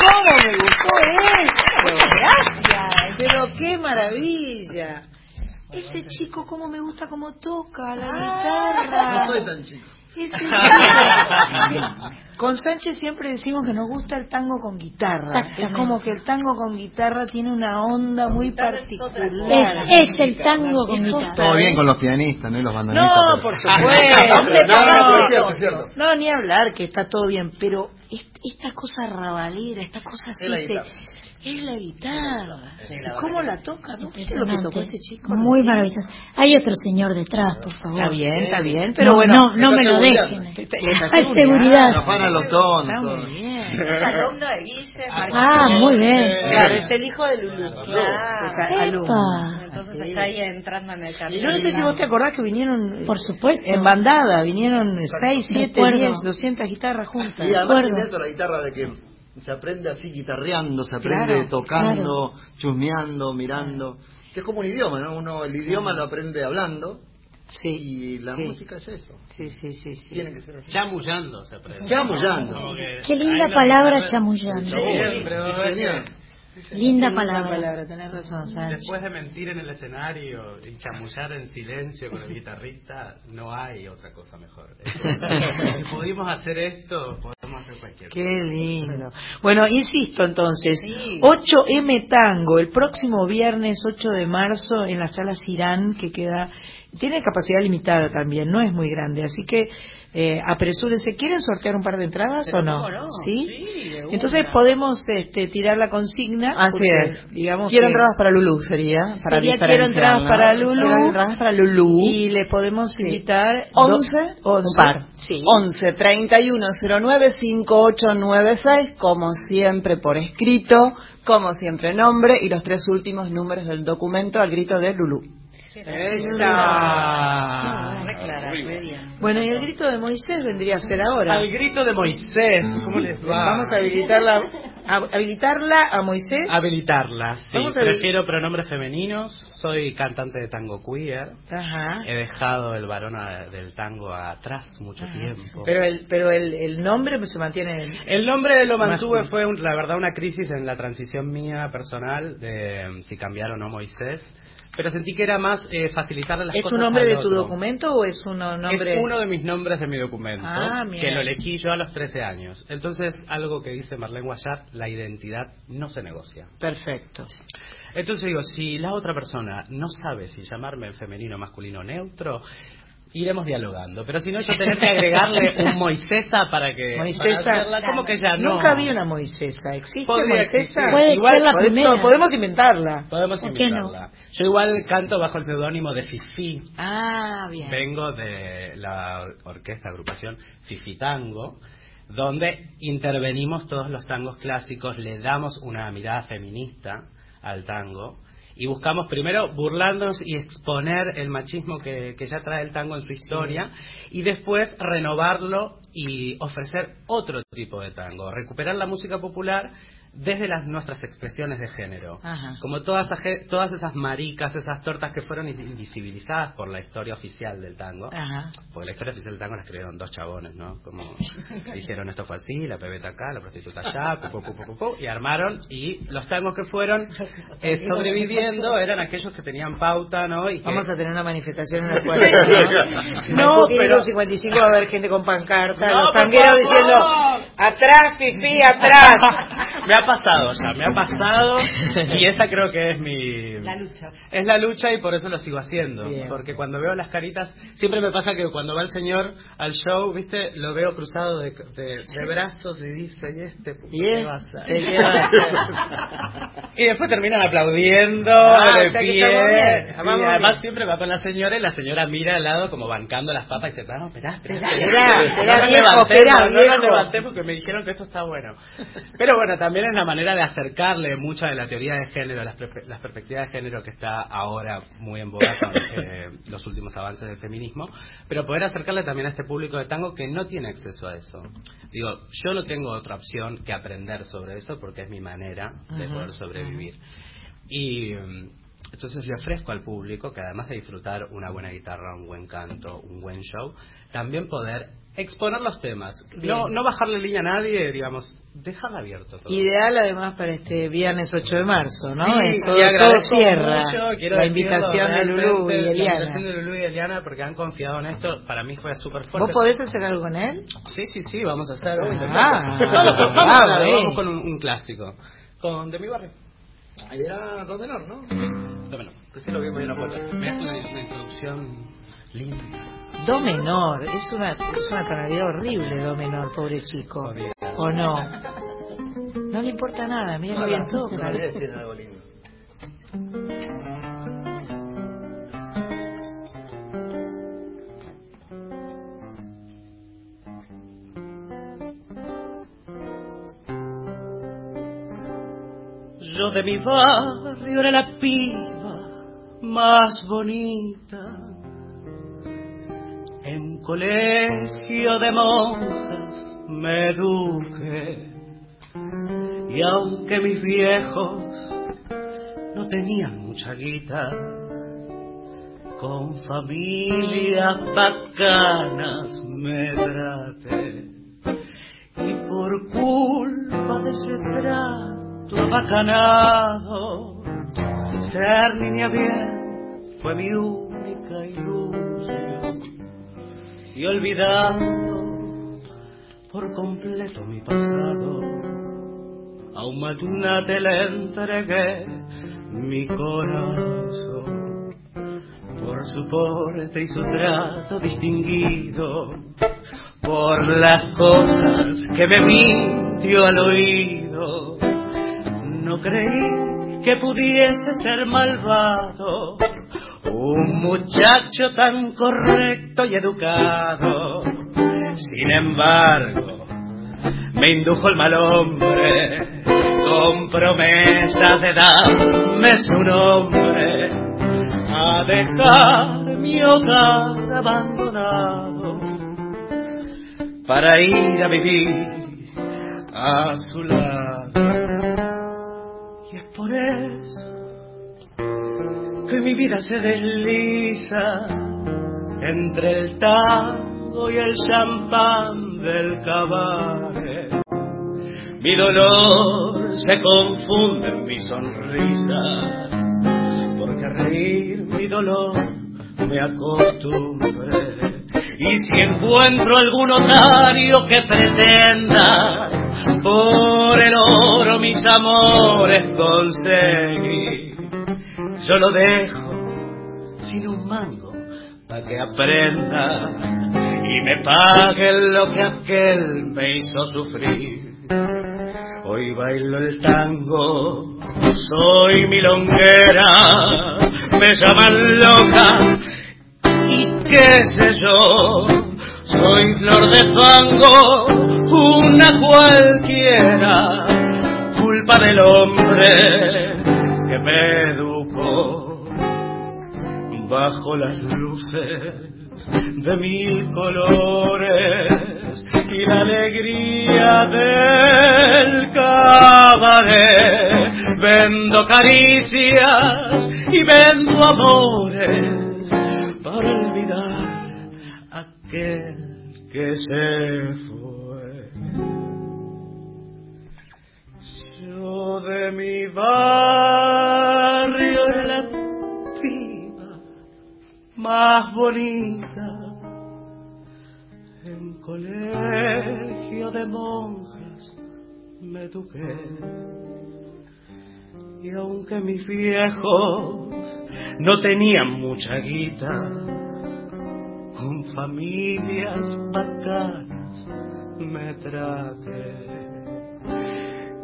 ¿Cómo me gustó esto? Gracias, pero qué maravilla. Ese chico, cómo me gusta cómo toca la guitarra. No soy tan chico. Ese- [LAUGHS] con Sánchez siempre decimos que nos gusta el tango con guitarra. Es como que el tango con guitarra tiene una onda muy particular. Es, es el tango con guitarra. Todo bien con los pianistas, ¿no? Y los bandoneonistas. No, pero- por supuesto. [LAUGHS] No, no, ni hablar que está todo bien, pero es- esta cosa rabalera, esta cosa así, Es la guitarra. es la guitarra. Sí, la ¿Y verdad ¿Cómo la toca? ¿No viste lo que tocó este chico? Muy maravilloso. Hay otro señor detrás, por favor. Está bien, está bien, pero no, bueno. no, no me lo dejen. Hay seguridad. Nos van a los bien. Es alumno de Guille, Ah, muy bien. Claro, es el hijo de Lulú. Claro. Entonces está ahí entrando en el Y camino. yo no sé si vos te acordás que vinieron Por supuesto. en bandada, vinieron 6, 7, acuerdo. 10, 200 guitarras juntas. Y además la guitarra de que se aprende así guitarreando, se aprende Claro, tocando, chusmeando, mirando. Que es como un idioma, ¿no? Uno el idioma lo aprende hablando Sí. y la sí. música es eso. Sí, sí, sí, sí. Tiene que ser así. Chamullando se aprende. Chamullando. Qué linda palabra chamullando. Siempre Linda palabra, tenés razón, Sánchez. Después de mentir en el escenario y chamullar en silencio con el [LAUGHS] guitarrista, no hay otra cosa mejor. [LAUGHS] Si pudimos hacer esto, podemos hacer cualquier cosa. Qué lindo. Bueno, insisto entonces, Sí. 8M Tango, el próximo viernes 8 de marzo en la sala Cirán, que queda, tiene capacidad limitada también, no es muy grande, así que eh, apresúrense. ¿Quieren sortear un par de entradas o no? ¿Sí? Entonces podemos este, tirar la consigna. Así es. Digamos quiero entradas para Lulú, sería. Para sería quiero entradas para Lulú. entradas para Lulú. Y le podemos invitar 11, 11 un par. Sí. 11 31 09 5896, como siempre por escrito, como siempre nombre y los tres últimos números del documento al grito de Lulú. Bueno, y el grito de Moisés vendría a ser ahora. Al grito de Moisés, ¿cómo les va? Vamos a habilitarla, a, habilitarla a Moisés. Habilitarla, sí. Vamos a Prefiero pronombres femeninos. Soy cantante de tango queer. Ajá. He dejado el varón del tango atrás mucho tiempo. Pero el, pero el, el nombre se mantiene. El nombre lo mantuve fue la verdad una crisis en la transición mía personal de si cambiar o no Moisés pero sentí que era más eh, facilitarle las cosas. ¿Es un nombre de tu documento o es un nombre? Es uno de mis nombres de mi documento, ah, que lo elegí yo a los 13 años. Entonces, algo que dice Marlene Guayar, la identidad no se negocia. Perfecto. Entonces digo, si la otra persona no sabe si llamarme en femenino, masculino, neutro, iremos dialogando. Pero si no, yo tener que agregarle un [LAUGHS] Moisesa para que. Moisesa. ¿Cómo que ya no? Nunca vi una Moisesa. ¿Existe Moisesa? Puede igual, ser la primera. podemos inventarla. Podemos inventarla. Yo igual canto bajo el seudónimo de Fifi. Ah, bien. Vengo de la orquesta, agrupación Fifi Tango donde intervenimos todos los tangos clásicos, le damos una mirada feminista al tango y buscamos primero burlarnos y exponer el machismo que, ya trae el tango en su historia y después renovarlo y ofrecer otro tipo de tango, recuperar la música popular desde las nuestras expresiones de género. Como todas, todas esas maricas, esas tortas que fueron invisibilizadas por la historia oficial del tango. Porque la historia oficial del tango la escribieron dos chabones, ¿no? Como [LAUGHS] dijeron esto fue así, la pebeta acá, la prostituta allá, y armaron. Y los tangos que fueron [LAUGHS] eh, sobreviviendo eran aquellos que tenían pauta, ¿no? Y Vamos a tener una manifestación en el cual ¿no? pero 55 va a haber gente con pancarta, los tangueros diciendo atrás, fifi, atrás. [LAUGHS] Me ha pasado ya, me ha pasado y esa creo que es mi... La lucha. Es la lucha y por eso lo sigo haciendo. Porque cuando veo las caritas, siempre me pasa que cuando va el señor al show, viste, lo veo cruzado de, de, brazos y dice, ¿y este qué va a hacer? y después terminan aplaudiendo ah, de pie. Además siempre va con la señora y la señora mira al lado como bancando las papas y dice, no, esperá, esperá. Esperá, no lo levanté porque me dijeron que esto está bueno. Pero bueno, también es la manera de acercarle mucha de la teoría de género, las, las perspectivas de género que está ahora muy en boga con [COUGHS] eh, los últimos avances del feminismo, pero poder acercarle también a este público de tango que no tiene acceso a eso. Digo, yo no tengo otra opción que aprender sobre eso porque es mi manera de poder sobrevivir. Y mm, entonces le ofrezco al público que además de disfrutar una buena guitarra, un buen canto, un buen show, también poder exponer los temas. No, no bajarle línea a nadie, digamos, dejarla abierto. Todo. Ideal además para este viernes 8 de marzo, ¿no? Sí, todo, y agradezco cierra mucho, la invitación de Lulú y Eliana. La invitación de Lulú y Eliana porque han confiado en esto, para mí fue súper fuerte. ¿Vos podés hacer algo con él? Sí, sí, sí, vamos a hacer. Ah, vamos, vamos, vamos, con un, clásico. Con De mi barrio. Ahí era Do menor, ¿no? Do menor. Recién lo vimos en la puerta. Me hace una, una introducción linda. Do menor, es una, es una tonalidad horrible, do menor, pobre chico. ¿O no? No le importa nada, mira que bien toca. Yo de mi barrio era la piba más bonita en colegio de monjas me eduqué. Y aunque mis viejos no tenían mucha guita, con familias bacanas me traté. Y por culpa de ese trato bacanado, ser niña bien fue mi única ilusión y olvidando por completo mi pasado, a un magnate le entregué mi corazón por su porte y su trato distinguido. por las cosas que me mintió al oído. No creí que pudiese ser malvado un muchacho tan correcto y educado. Sin embargo, me indujo el mal hombre con promesas de darme su nombre a dejar mi hogar abandonado para ir a vivir a su lado. Y es por eso que mi vida se desliza entre el tango y el champán del cabaret. Mi dolor se confunde en mi sonrisa, porque reír mi dolor me acostumbré. Y si encuentro algún notario que pretenda por el oro mis amores conseguir, yo lo dejo sin un mango para que aprenda y me pague lo que aquel me hizo sufrir. Hoy bailo el tango, soy milonguera, me llaman loca y qué sé yo, soy flor de fango, una cualquiera, culpa del hombre que me bajo las luces de mil colores y la alegría del cabaret. Vendo caricias y vendo amores para olvidar aquel que se fue. De mi barrio era la piba más bonita en colegio de monjas me eduqué. Y aunque mis viejos no tenían mucha guita con familias bacanas me traté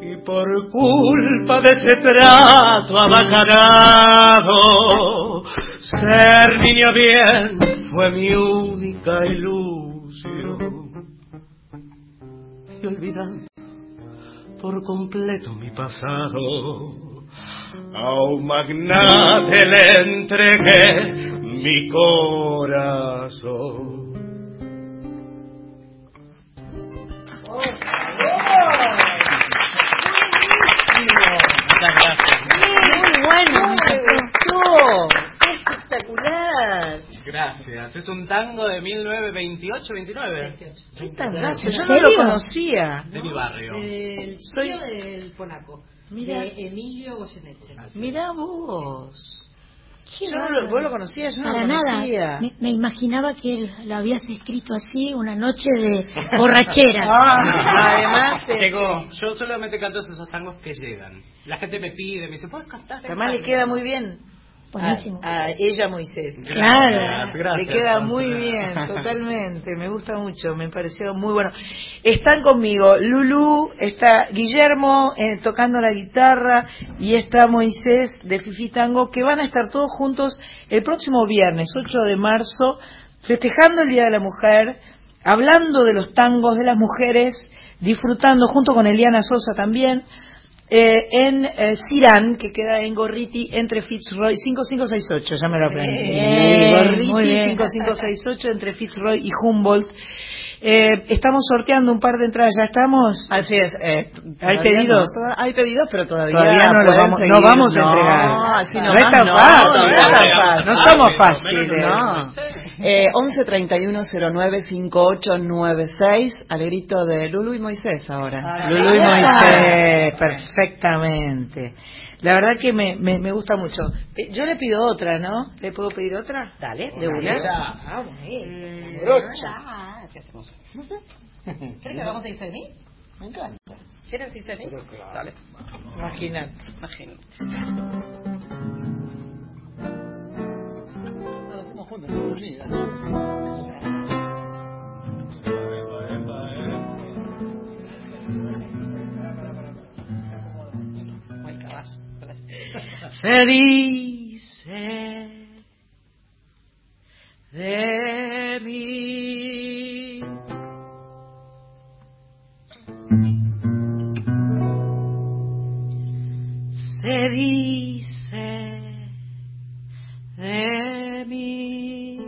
y por culpa de ese trato abacanado ser niño bien fue mi única ilusión. Y olvidando por completo mi pasado a un magnate le entregué mi corazón Muchas gracias. Muy bueno, me Espectacular. Gracias. Es un tango de 1928-29. ¿Qué tangazo? Yo no lo conocía. De mi barrio. El Soy- tío del Ponaco. Mira. De Emilio Goyeneche. Mirá vos. Yo no lo, vos lo conocías, yo no Para lo nada. conocía. Me, me imaginaba que lo habías escrito así una noche de [LAUGHS] borrachera. Ah, además, eh, [LAUGHS] Llegó. Yo solamente canto esos tangos que llegan. La gente me pide, me dice, ¿puedes cantar? Además le queda muy bien Buenísimo. a, a ella Moisés. Claro. Gracias, Le queda muy bien, totalmente. Me gusta mucho, me pareció muy bueno. Están conmigo Lulu, está Guillermo eh, tocando la guitarra y está Moisés de Fifi Tango, que van a estar todos juntos el próximo viernes, 8 de marzo, festejando el Día de la Mujer, hablando de los tangos de las mujeres, disfrutando junto con Eliana Sosa también. Eh, en eh, Cirán, que queda en Gorriti, entre Fitzroy, 5568, ya me lo aprendí. Gorriti, bien. 5568, entre Fitzroy y Humboldt. Eh, estamos sorteando un par de entradas, ¿ya estamos? Así es. Eh, ¿Hay pedidos? no, hay pedidos, pero todavía, Todavía no, lo pueden vamos, seguir. no vamos a entregar. No, así no nomás es tan no, fácil, no, no, es tan no, fácil, no no, somos no, fáciles. No. Eh, 11 31 09 5896 al grito de Lulu y Moisés ahora. Lulu y Moisés, perfectamente. La verdad que me, me, me gusta mucho. Eh, Yo le pido otra, ¿no? ¿Le puedo pedir otra? Dale, de una. Ah, bueno. Brocha. Ah, ¿qué hacemos? [LAUGHS] ¿Quieres que hagamos de Isabel? Me encanta. ¿Quieres Isabel? Dale. Imagínate. Imagínate. Nos juntos, Se dice de mí. Se dice de mí.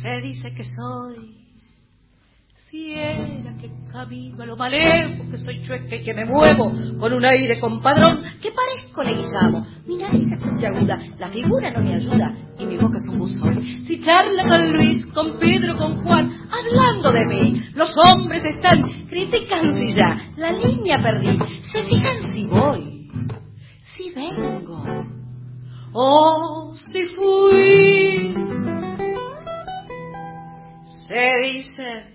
Se dice que soy que camino a lo malevo, que soy chueca y que me muevo con un aire compadrón, que parezco leguizamo. Mi nariz es puntiaguda, la figura no me ayuda y mi boca es un buzón. Si charla con Luis, con Pedro, con Juan, hablando de mí, los hombres están, critican si ya la línea perdí, se fijan si voy, si vengo, o si fui. Se dice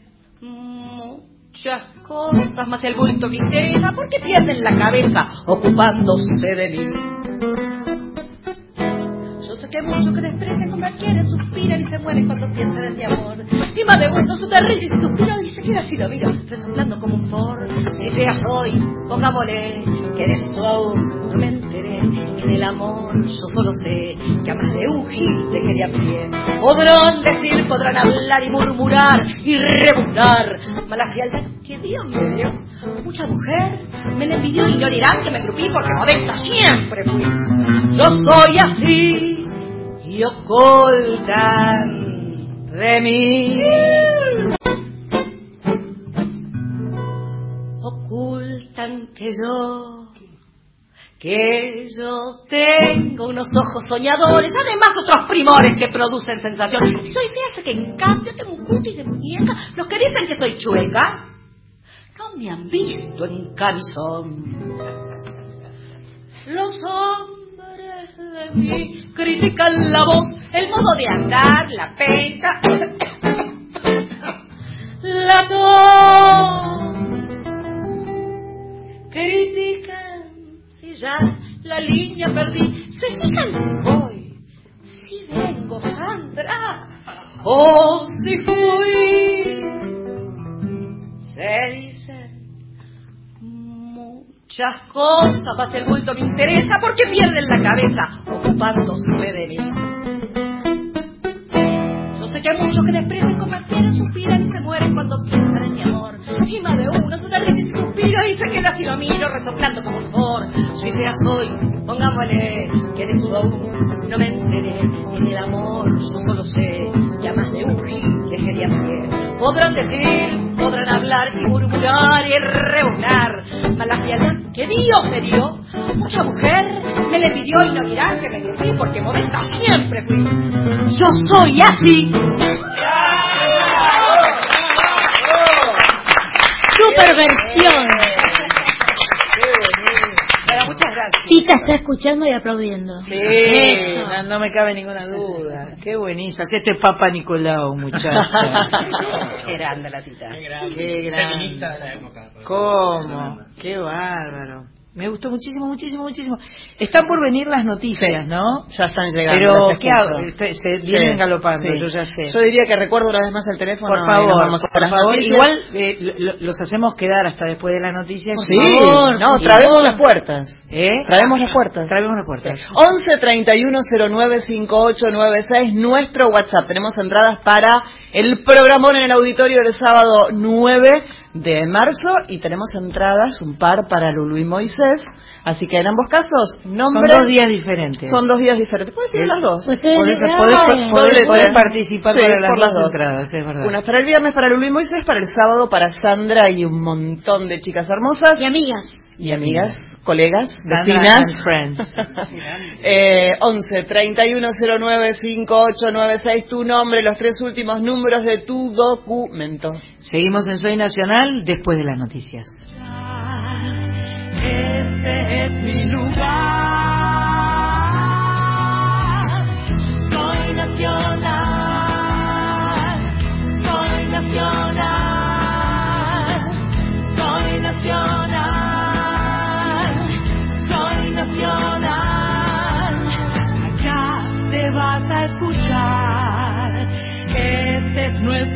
muchas cosas, más el bulto me interesa porque pierden la cabeza ocupándose de mí. Yo sé que muchos que desprecian como quieren, suspiran y se mueren cuando piensan en mi amor. Y más de uno se te ríe y se queda así lo mira, resoplando como un Ford. Si fea soy, pongámosle que de eso aún no me enteré. En el amor yo solo sé que a más de un gil te quería pie. Podrán decir, podrán hablar y murmurar y rebundar. Mala frialdad que Dios me dio. Mucha mujer me la envidió y no dirán que me grupí porque modesta siempre fui. Yo soy así y ocultan de mí. Ocultan que yo que yo tengo unos ojos soñadores, además otros primores que producen sensación. Si soy fea, que en cambio tengo un cutis de muñeca. Los que dicen que soy chueca, no me han visto en camisón. Los hombres de mí critican la voz, el modo de andar, la penca, la tos. Critican ya la línea perdí. Se fijan voy, si vengo, Sandra, o si fui. Se dicen muchas cosas, más el bulto me interesa porque pierden la cabeza ocupándose de mí. Sé que muchos que desprecian, compartieron, suspiran y se mueren cuando piensan en mi amor. Y más de uno se derrite y suspira y se queda así lo miro resoplando como un for. Si fea soy, pongámosle que de eso aún no me enteré. En el amor yo solo sé que a más de un que quería. Podrán decir, podrán hablar y murmurar y rebuznar. Mala fialdad que Dios me dio. Mucha mujer me le pidió y no dirán que me crecí porque modesta siempre fui. Yo soy así. Superversión. Gracias. Tita está escuchando y aplaudiendo. Sí, no, no me cabe ninguna duda. Qué buenísimo. Este es Papa Nicolau, muchacha. [LAUGHS] Qué grande la tita. Qué grande. Qué grande. Feminista de la época. ¿Cómo? Qué bárbaro. Me gustó muchísimo, muchísimo, muchísimo. Están por venir las noticias, ¿no? Ya están llegando. Pero, las ¿qué hago? Este- Se vienen Sí, galopando, sí. yo ya sé. Yo diría que recuerdo una vez más el teléfono. Por favor, vamos a por favor. noticias. Igual eh, lo- los hacemos quedar hasta después de las noticias. Sí, Por favor. no, traemos las puertas. ¿Eh? Traemos las puertas. Traemos las puertas. 11 31 09 5896, nuestro WhatsApp. Tenemos entradas para el programón en el auditorio del sábado 9 de marzo y tenemos entradas, un par para Lulu y Moisés. Así que en ambos casos, nombre. Son dos días diferentes. Son dos días diferentes. Puedes ir a las dos. Pues, eh, podés, podés- participar Sí, para las por las dos. entradas, es verdad. Una para el viernes para Lulu y Moisés, para el sábado para Sandra y un montón de chicas hermosas Y amigas. y amigas, colegas, vecinas. [LAUGHS] Eh, 11 31 09 5896, tu nombre, los tres últimos números de tu documento. Seguimos en Soy Nacional después de las noticias. Este es mi lugar. Soy nacional, soy nacional,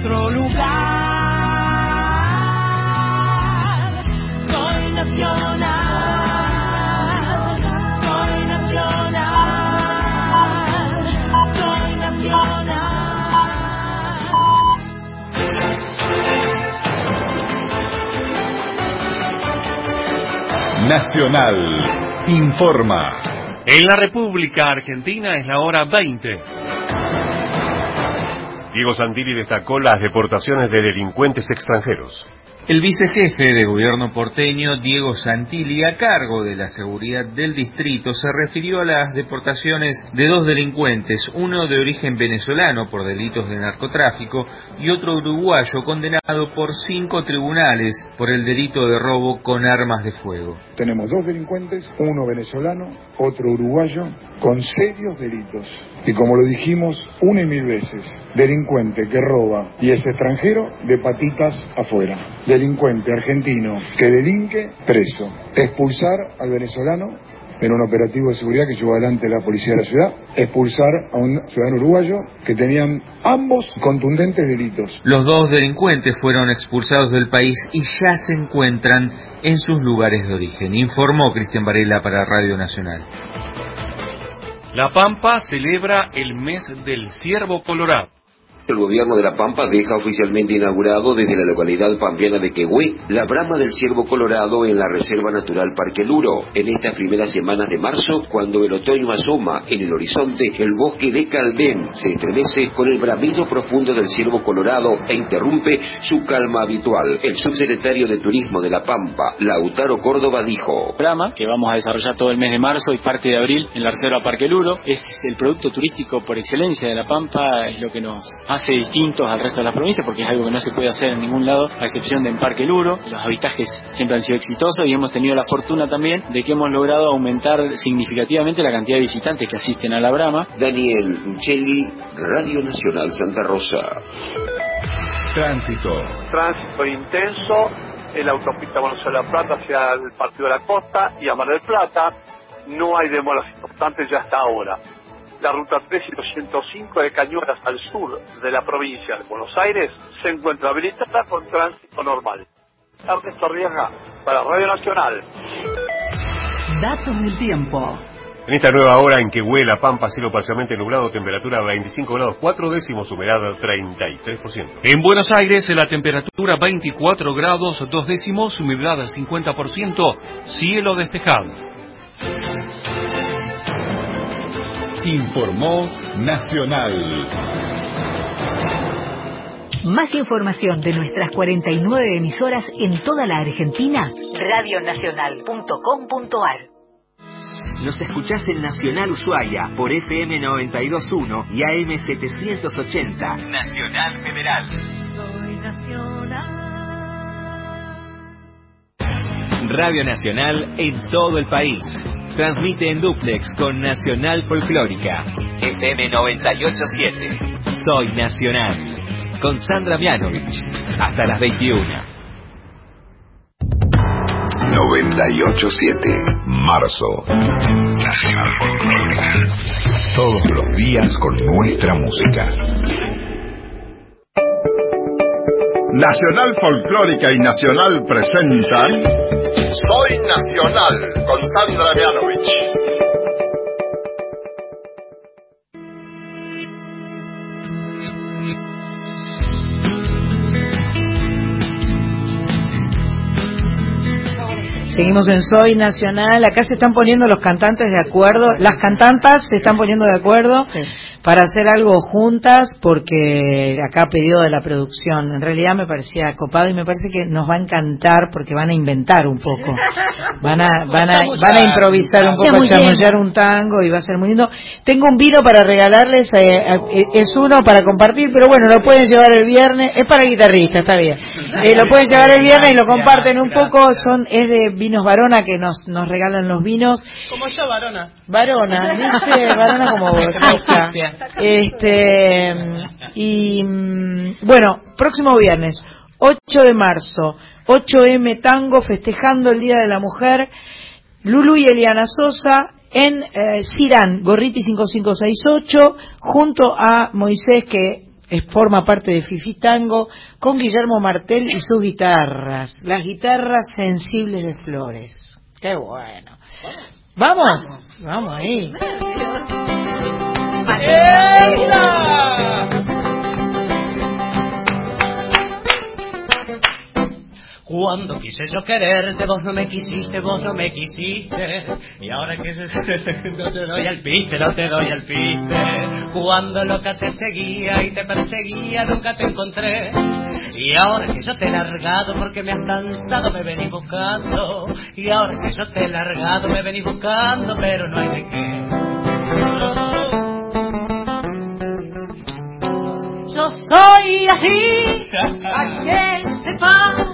otro lugar. Soy nacional, soy nacional, soy nacional. Nacional, informa. En la República Argentina es la hora 20. Diego Santilli destacó las deportaciones de delincuentes extranjeros. El vicejefe de gobierno porteño, Diego Santilli, a cargo de la seguridad del distrito, se refirió a las deportaciones de dos delincuentes, uno de origen venezolano por delitos de narcotráfico y otro uruguayo condenado por cinco tribunales por el delito de robo con armas de fuego. Tenemos dos delincuentes, uno venezolano, otro uruguayo, con serios delitos. Y como lo dijimos una y mil veces, delincuente que roba y es extranjero, de patitas afuera. Delincuente argentino que delinque, preso. Expulsar al venezolano en un operativo de seguridad que llevó adelante la policía de la ciudad, expulsar a un ciudadano uruguayo que tenían ambos contundentes delitos. Los dos delincuentes fueron expulsados del país y ya se encuentran en sus lugares de origen, informó Cristian Varela para Radio Nacional. La Pampa celebra el mes del ciervo colorado. El gobierno de La Pampa deja oficialmente inaugurado desde la localidad pampeana de Quehue la brama del ciervo colorado en la Reserva Natural Parque Luro. En estas primeras semanas de marzo, cuando el otoño asoma en el horizonte, el bosque de Caldén se estremece con el bramido profundo del ciervo colorado e interrumpe su calma habitual. El subsecretario de Turismo de La Pampa, Lautaro Córdoba, dijo: Brama, que vamos a desarrollar todo el mes de marzo y parte de abril en la Reserva Parque Luro, es el producto turístico por excelencia de La Pampa, es lo que nos hace distintos al resto de las provincias porque es algo que no se puede hacer en ningún lado, a excepción de en Parque Luro. Los avistajes siempre han sido exitosos y hemos tenido la fortuna también de que hemos logrado aumentar significativamente la cantidad de visitantes que asisten a la Brama. Daniel Uccelli, Radio Nacional Santa Rosa. Tránsito. Tránsito intenso en la autopista Buenos Aires-La Plata hacia el Partido de la Costa y a Mar del Plata. No hay demoras importantes ya hasta ahora la ruta 3 y 205 de Cañuelas al sur de la provincia de Buenos Aires se encuentra habilitada con tránsito normal. Ernesto Arriaga para Radio Nacional. Datos del tiempo. En esta nueva hora en que huela Pampa, cielo parcialmente nublado, temperatura 25 grados 4 décimos, humedad 33%. En Buenos Aires la temperatura 24 grados 2 décimos, humedad 50%, cielo despejado. Informó Nacional. Más información de nuestras 49 emisoras en toda la Argentina, radionacional.com.ar. Nos escuchás en Nacional Ushuaia por FM 921 y AM 780. Nacional Federal. Soy Nacional. Radio Nacional en todo el país. Transmite en duplex con Nacional Folclórica. FM 987. Soy Nacional. Con Sandra Mianovich. Hasta las 21. 987. Marzo. Nacional Folclórica. Todos los días con nuestra música. Nacional Folclórica y Nacional presentan Soy Nacional con Sandra Mianovich. Seguimos en Soy Nacional. Acá se están poniendo los cantantes de acuerdo. Las cantantas se están poniendo de acuerdo para hacer algo juntas porque acá pedido de la producción. En realidad me parecía copado y me parece que nos va a encantar porque van a inventar un poco. [LAUGHS] Van a van a van a improvisar un poco, chamullar un tango y va a ser muy lindo. Tengo un vino para regalarles, eh, eh, es uno para compartir, pero bueno, lo pueden llevar el viernes, es para guitarrista, está bien. Eh, lo pueden llevar el viernes y lo comparten un poco, son es de vinos Varona que nos nos regalan los vinos. Como yo, Varona. Varona, [LAUGHS] dice Varona como vos. [LAUGHS] Este, y mm, bueno, próximo viernes, 8 de marzo, 8M Tango, festejando el Día de la Mujer, Lulu y Eliana Sosa en eh, Cirán, Gorriti 5568, junto a Moisés, que forma parte de Fifi Tango, con Guillermo Martel y sus guitarras, las guitarras sensibles de Flores. Qué bueno. ¿Vamos? Vamos ahí. Cuando quise yo quererte, vos no me quisiste, vos no me quisiste. Y ahora que [LAUGHS] no te doy al piste, no te doy al piste. Cuando loca te seguía y te perseguía, nunca te encontré. Y ahora que yo te he largado porque me has cansado, me venís buscando. Y ahora que yo te he largado, me venís buscando, pero no hay de qué. Soy así, [LAUGHS] aquel sepa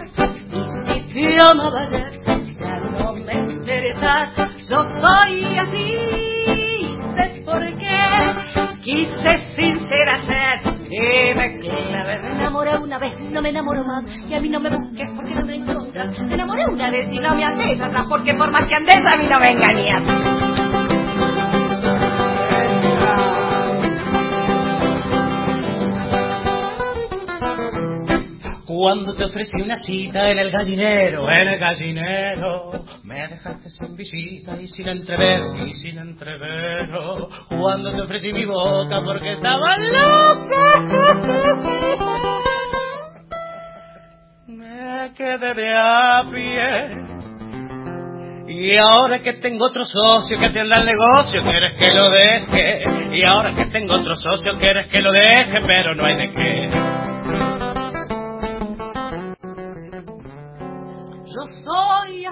si yo no vayas, ya no me interesa. Yo soy así, sé por qué. Quise sincera ser y me clavé. Me enamoré una vez, no me enamoro más. Y a mí no me busques porque no me encuentras. Me enamoré una vez y no me andes atrás porque por más que andes a mí no me engañas. Cuando te ofrecí una cita en el gallinero, en el gallinero, me dejaste sin visita y sin entrevero, y sin entrevero. Cuando te ofrecí mi boca porque estaba loca, me quedé de a pie. Y ahora que tengo otro socio que atienda el negocio, quieres que lo deje. Y ahora que tengo otro socio, quieres que lo deje, pero no hay de qué.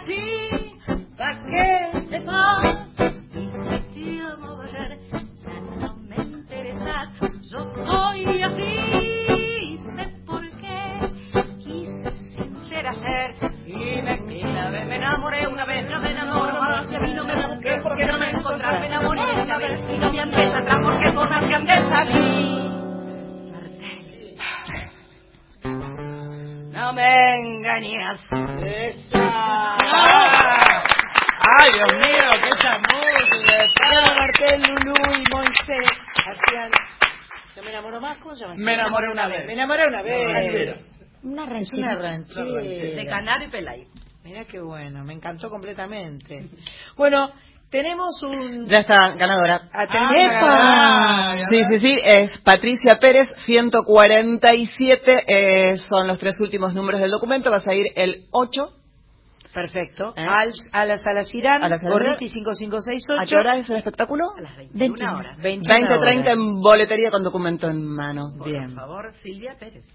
Así, pa' que sepas, y si te amo ver, ya no me interesa, yo soy así, sé por qué, quise sincera ser, y me clavé, me enamoré una vez, no me enamoro más, y a mí no me busqué porque no me encontré, me enamoré una vez, y no me andes atrás porque por más que andes a mí. No me engañas. Esa. Ay, Dios mío, qué chamuyo. Martel, Lulú y Moisés hacían... ¿Yo me enamoro más? ¿Cómo se llama? Me enamoré una vez. Me enamoré una vez. Una ranchera. Una ranchera. De Canario y Pelay. Mira qué bueno, me encantó completamente. Bueno, tenemos un... Ya está, ganadora. Ah, sí, sí, sí, es Patricia Pérez, 147 eh, son los tres últimos números del documento, vas a ir el 8. Perfecto. ¿Eh? Al, a la sala Cirán, Gorriti 5568. ¿A qué hora es el espectáculo? A las 21 horas. 20.30 en boletería con documento en mano. Bien. Por favor, Silvia Pérez.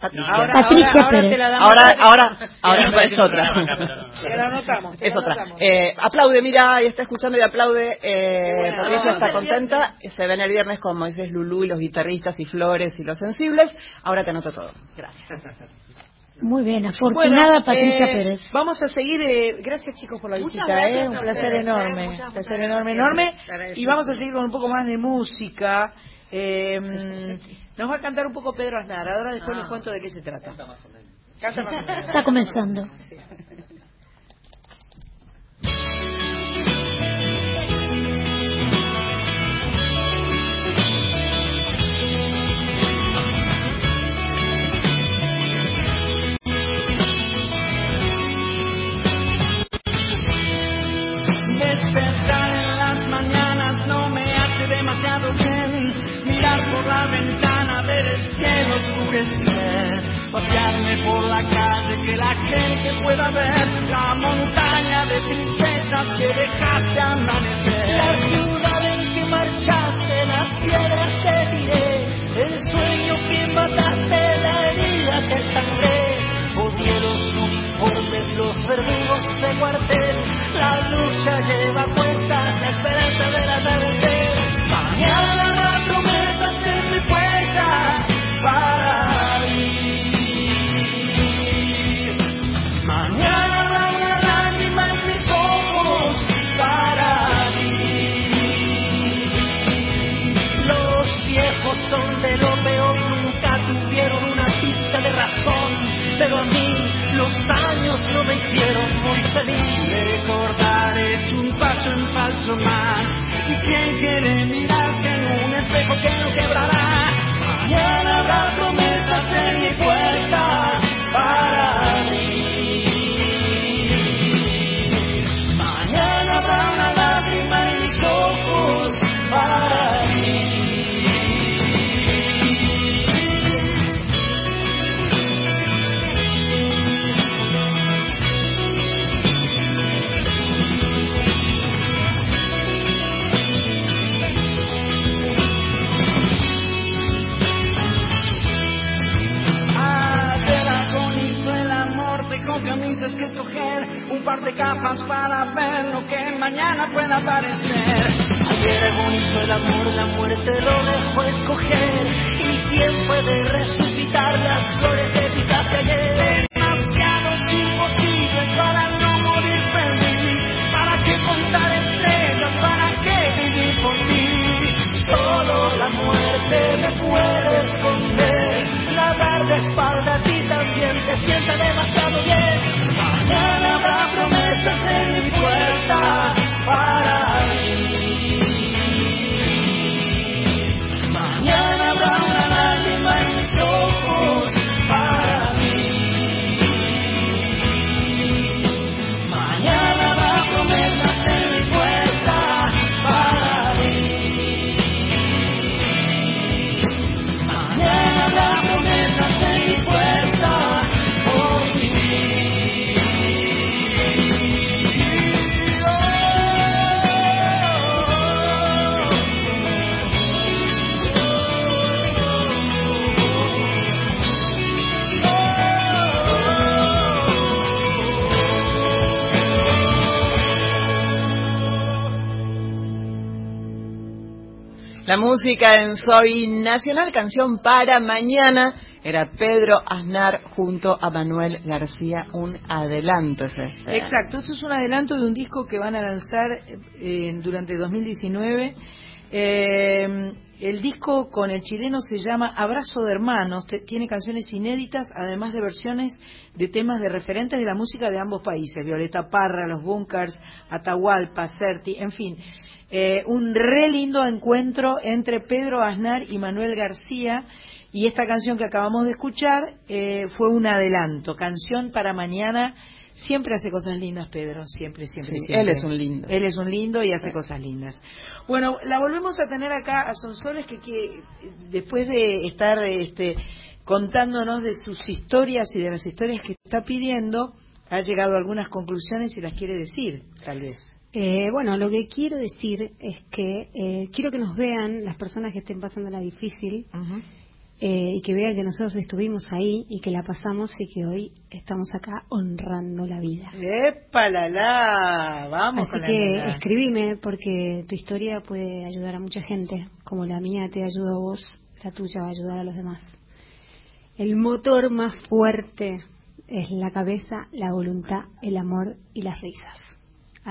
Patricia. Ahora, Patricia ahora, ahora, te la damos ahora, ahora, ahora es otra. Te la anotamos. Es otra. Eh, aplaude, mira, y está escuchando y aplaude. Eh, Patricia está contenta. Se ven el viernes con Moisés Lulú y los guitarristas y Flores y los sensibles. Ahora te anoto todo. Gracias. Muy bien, afortunada bueno, Patricia eh, Pérez. Vamos a seguir, eh, gracias chicos por la visita, gracias, eh, un placer enorme, un placer enorme, enorme. Y vamos a seguir con un poco más de música. Eh, nos va a cantar un poco Pedro Aznar. Ahora después les cuento de qué se trata. Canta más o menos. Canta más o menos. Está comenzando. Sí. Despertar en las mañanas no me hace demasiado bien. Mirar por la ventana, ver el cielo oscurecer. Pasearme por la calle, que la gente pueda ver la montaña de tristezas que dejaste amanecer. La ciudad en que marchaste, las piedras te tiré. El sueño que mataste, de capas para ver lo que mañana pueda aparecer. Ayer es bonito el amor, la muerte lo dejó escoger. ¿Y quién puede resucitar las flores que pisaste ayer? Demasiados imposibles para no morir feliz. ¿Para qué contar estrellas? ¿Para qué vivir por ti? Solo la muerte me puede esconder. La verde espalda a ti también sienta demasiado música en Soy Nacional, canción para mañana, era Pedro Aznar junto a Manuel García, un adelanto es este. Exacto, esto es un adelanto de un disco que van a lanzar eh, durante 2019. Eh, el disco con el chileno se llama Abrazo de Hermanos, te- tiene canciones inéditas, además de versiones de temas de referentes de la música de ambos países, Violeta Parra, Los Bunkers, Atahualpa, Certi, en fin. Eh, un re lindo encuentro entre Pedro Aznar y Manuel García y esta canción que acabamos de escuchar eh, fue un adelanto, canción para mañana. Siempre hace cosas lindas, Pedro, siempre, siempre, Sí, siempre. él es un lindo. Él es un lindo y hace cosas lindas. Bueno, la volvemos a tener acá a Sonsoles que, que después de estar este, contándonos de sus historias y de las historias que está pidiendo, ha llegado a algunas conclusiones y las quiere decir, tal vez. Eh, bueno, lo que quiero decir es que eh, quiero que nos vean las personas que estén pasando la difícil eh, y que vean que nosotros estuvimos ahí y que la pasamos y que hoy estamos acá honrando la vida. ¡Epa, la, la! Vamos Así con la que nena. escribime porque tu historia puede ayudar a mucha gente, como la mía te ayudó a vos, la tuya va a ayudar a los demás. El motor más fuerte es la cabeza, la voluntad, el amor y las risas.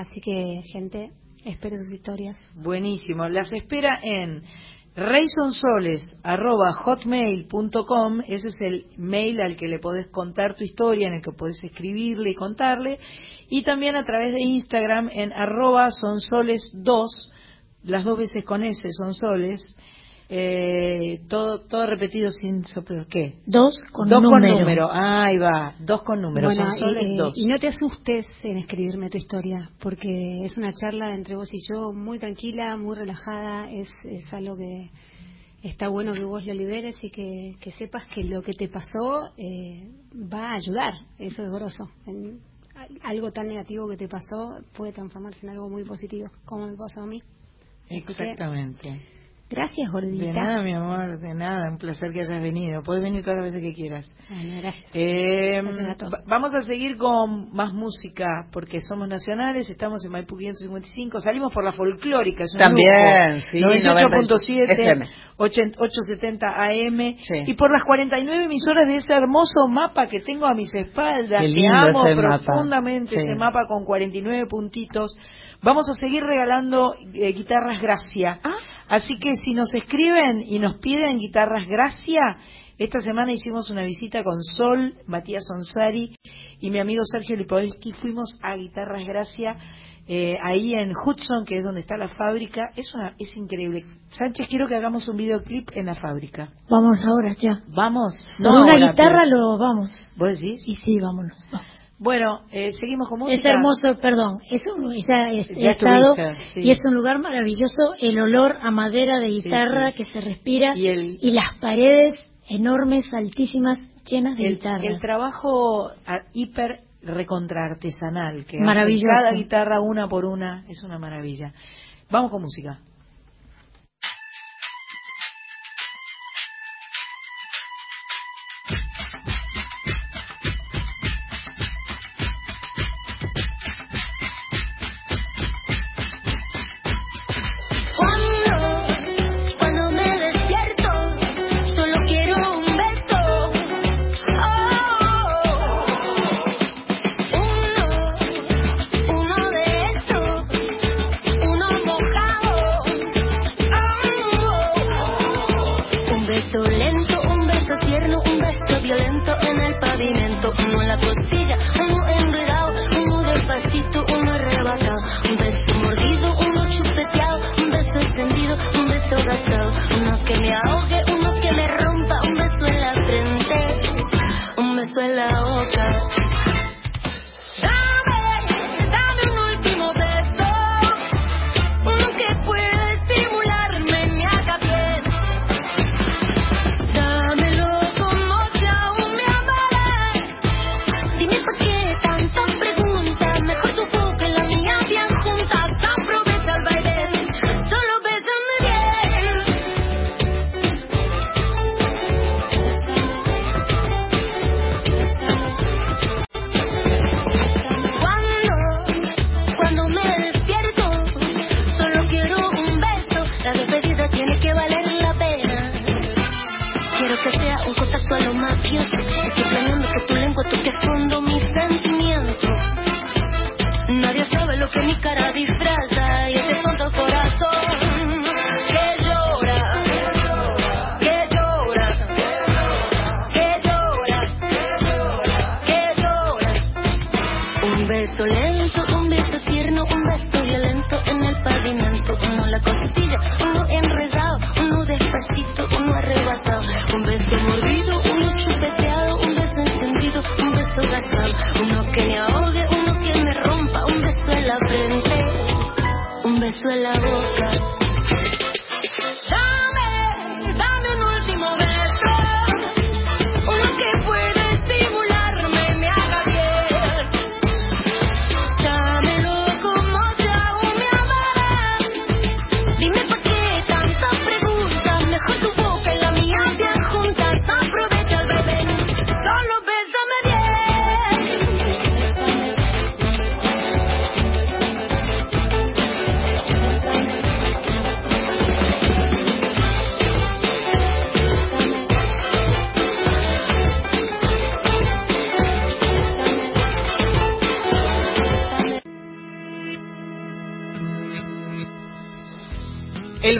Así que, gente, espero sus historias. Buenísimo. Las espera en reisonsoles.hotmail.com. Ese es el mail al que le podés contar tu historia, en el que podés escribirle y contarle. Y también a través de Instagram en arroba sonsoles2, las dos veces con S, sonsoles. Eh, todo, todo repetido sin soplo. ¿Qué? Dos con dos número. con número. Ahí va. Dos con número. Bueno, Sonsoles y, eh, dos. y no te asustes en escribirme tu historia, porque es una charla entre vos y yo muy tranquila, muy relajada, es, es algo que está bueno que vos lo liberes y que, que sepas que lo que te pasó eh, va a ayudar, eso es grosso. En- algo tan negativo que te pasó puede transformarse en algo muy positivo, como me pasó a mí. Así que, Exactamente. Gracias, gordita. De nada, mi amor, de nada. Un placer que hayas venido. Puedes venir todas las veces que quieras. Bueno, gracias. Eh, Gracias a todos. va- vamos a seguir con más música porque somos nacionales, estamos en Maipú 555, salimos por la folclórica, es un También, lujo. sí, 98.7, FM. 80 870 AM y por las 49 emisoras de ese hermoso mapa que tengo a mis espaldas, Qué que lindo amo ese mapa. profundamente Sí. ese mapa con 49 puntitos. Vamos a seguir regalando eh, guitarras Gracia. Ah. Así que si nos escriben y nos piden guitarras Gracia, esta semana hicimos una visita con Sol, Matías Onsari y mi amigo Sergio Lipovetsky. Fuimos a Guitarras Gracia eh, ahí en Hudson, que es donde está la fábrica. Es, una, es increíble. Sánchez, quiero que hagamos un videoclip en la fábrica. Vamos ahora, ya. Vamos. Con una ahora, guitarra pero- lo vamos. ¿Vos decís? Y sí, vámonos. vamos. Bueno, eh, seguimos con música. Es hermoso, perdón, es un, ya Ya estado sí. y es un lugar maravilloso, el olor a madera de guitarra sí. que se respira Y el- las paredes enormes, altísimas, llenas de el, guitarra. el trabajo a- hiper recontra artesanal que Maravilloso. cada guitarra una por una es una maravilla. Vamos con música. dance.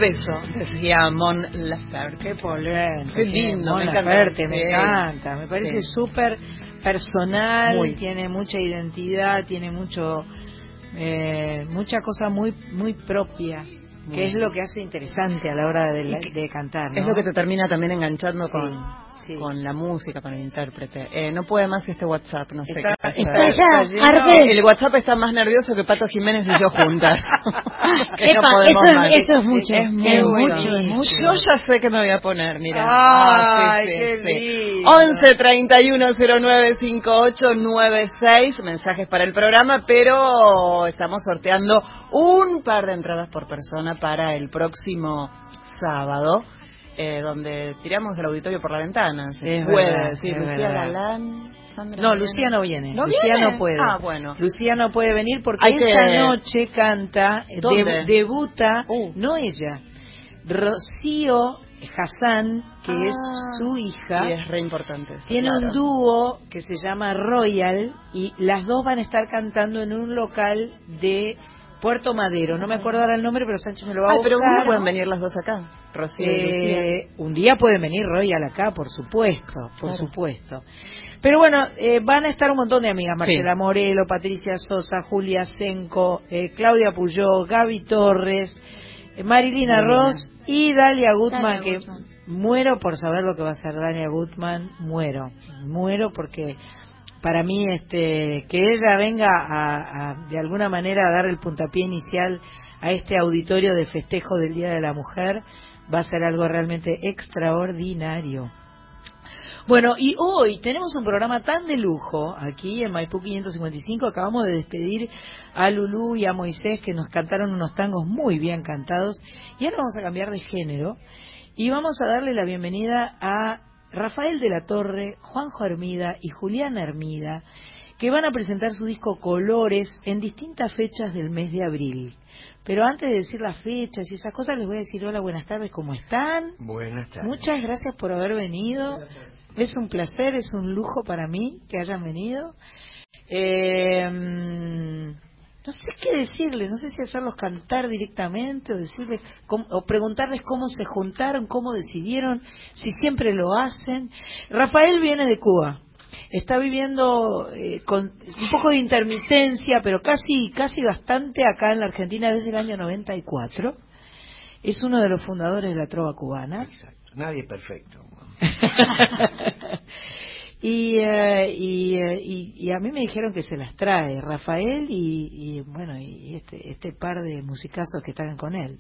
Beso, decía Mon Laferte. Qué polenta. Qué lindo, Mon me Laferte, me encanta. Me parece súper personal, tiene mucha identidad, tiene mucho, eh, mucha cosa muy, muy propia que es lo que hace interesante a la hora de, cantar. Es lo que te termina también enganchando con, con la música, con el intérprete. Eh, no puede más este WhatsApp, no sé qué pasa. el WhatsApp está más nervioso que Pato Jiménez y yo juntas. [LAUGHS] eso, es mucho. Es muy mucho, Yo ya sé que me voy a poner, mira. Ay, qué lindo. 11 31 09 58 96 mensajes para el programa, pero estamos sorteando un par de entradas por persona para el próximo sábado eh, donde tiramos el auditorio por la ventana. Se puede decir, Lucía Galán. no, Lucía no viene. Lucía no puede. Ah, bueno. Lucía no puede venir porque esa noche canta, debuta, uh. no ella, Rocío Hassan, que es ah. su hija. Y es re importante. tiene un dúo que se llama Royal y las dos van a estar cantando en un local de Puerto Madero, no me acuerdo ahora el nombre, pero Sánchez me lo va a buscar. pero ¿cómo pueden venir las dos acá? Rocío eh, Un día pueden venir Royal acá, por supuesto, por supuesto. Pero bueno, eh, van a estar un montón de amigas, Marcela Morelo, Patricia Sosa, Julia Senco, eh, Claudia Puyó, Gaby Torres, Marilina Ross y Dalia Gutman, que muero por saber lo que va a hacer Dalia Gutman, muero, muero porque para mí este que ella venga a, de alguna manera a dar el puntapié inicial a este auditorio de festejo del Día de la Mujer va a ser algo realmente extraordinario. Bueno, y hoy tenemos un programa tan de lujo aquí en Maipú 555. Acabamos de despedir a Lulú y a Moisés que nos cantaron unos tangos muy bien cantados. Y ahora vamos a cambiar de género y vamos a darle la bienvenida a Rafael de la Torre, Juanjo Hermida y Juliana Hermida, que van a presentar su disco Colores en distintas fechas del mes de abril. Pero antes de decir las fechas y esas cosas, les voy a decir hola, buenas tardes, ¿cómo están? Buenas tardes. Muchas gracias por haber venido. Es un placer, es un lujo para mí que hayan venido. Eh, no sé qué decirles, no sé si hacerlos cantar directamente o decirles o preguntarles cómo se juntaron, cómo decidieron, si siempre lo hacen. Rafael viene de Cuba. está viviendo eh, con un poco de intermitencia, pero casi, casi bastante acá en la Argentina desde el año 94. Es uno de los fundadores de la trova cubana. Exacto. Nadie es perfecto. [LAUGHS] y, eh, eh, y, y, a mí me dijeron que se las trae Rafael y, y bueno y este este par de musicazos que están con él.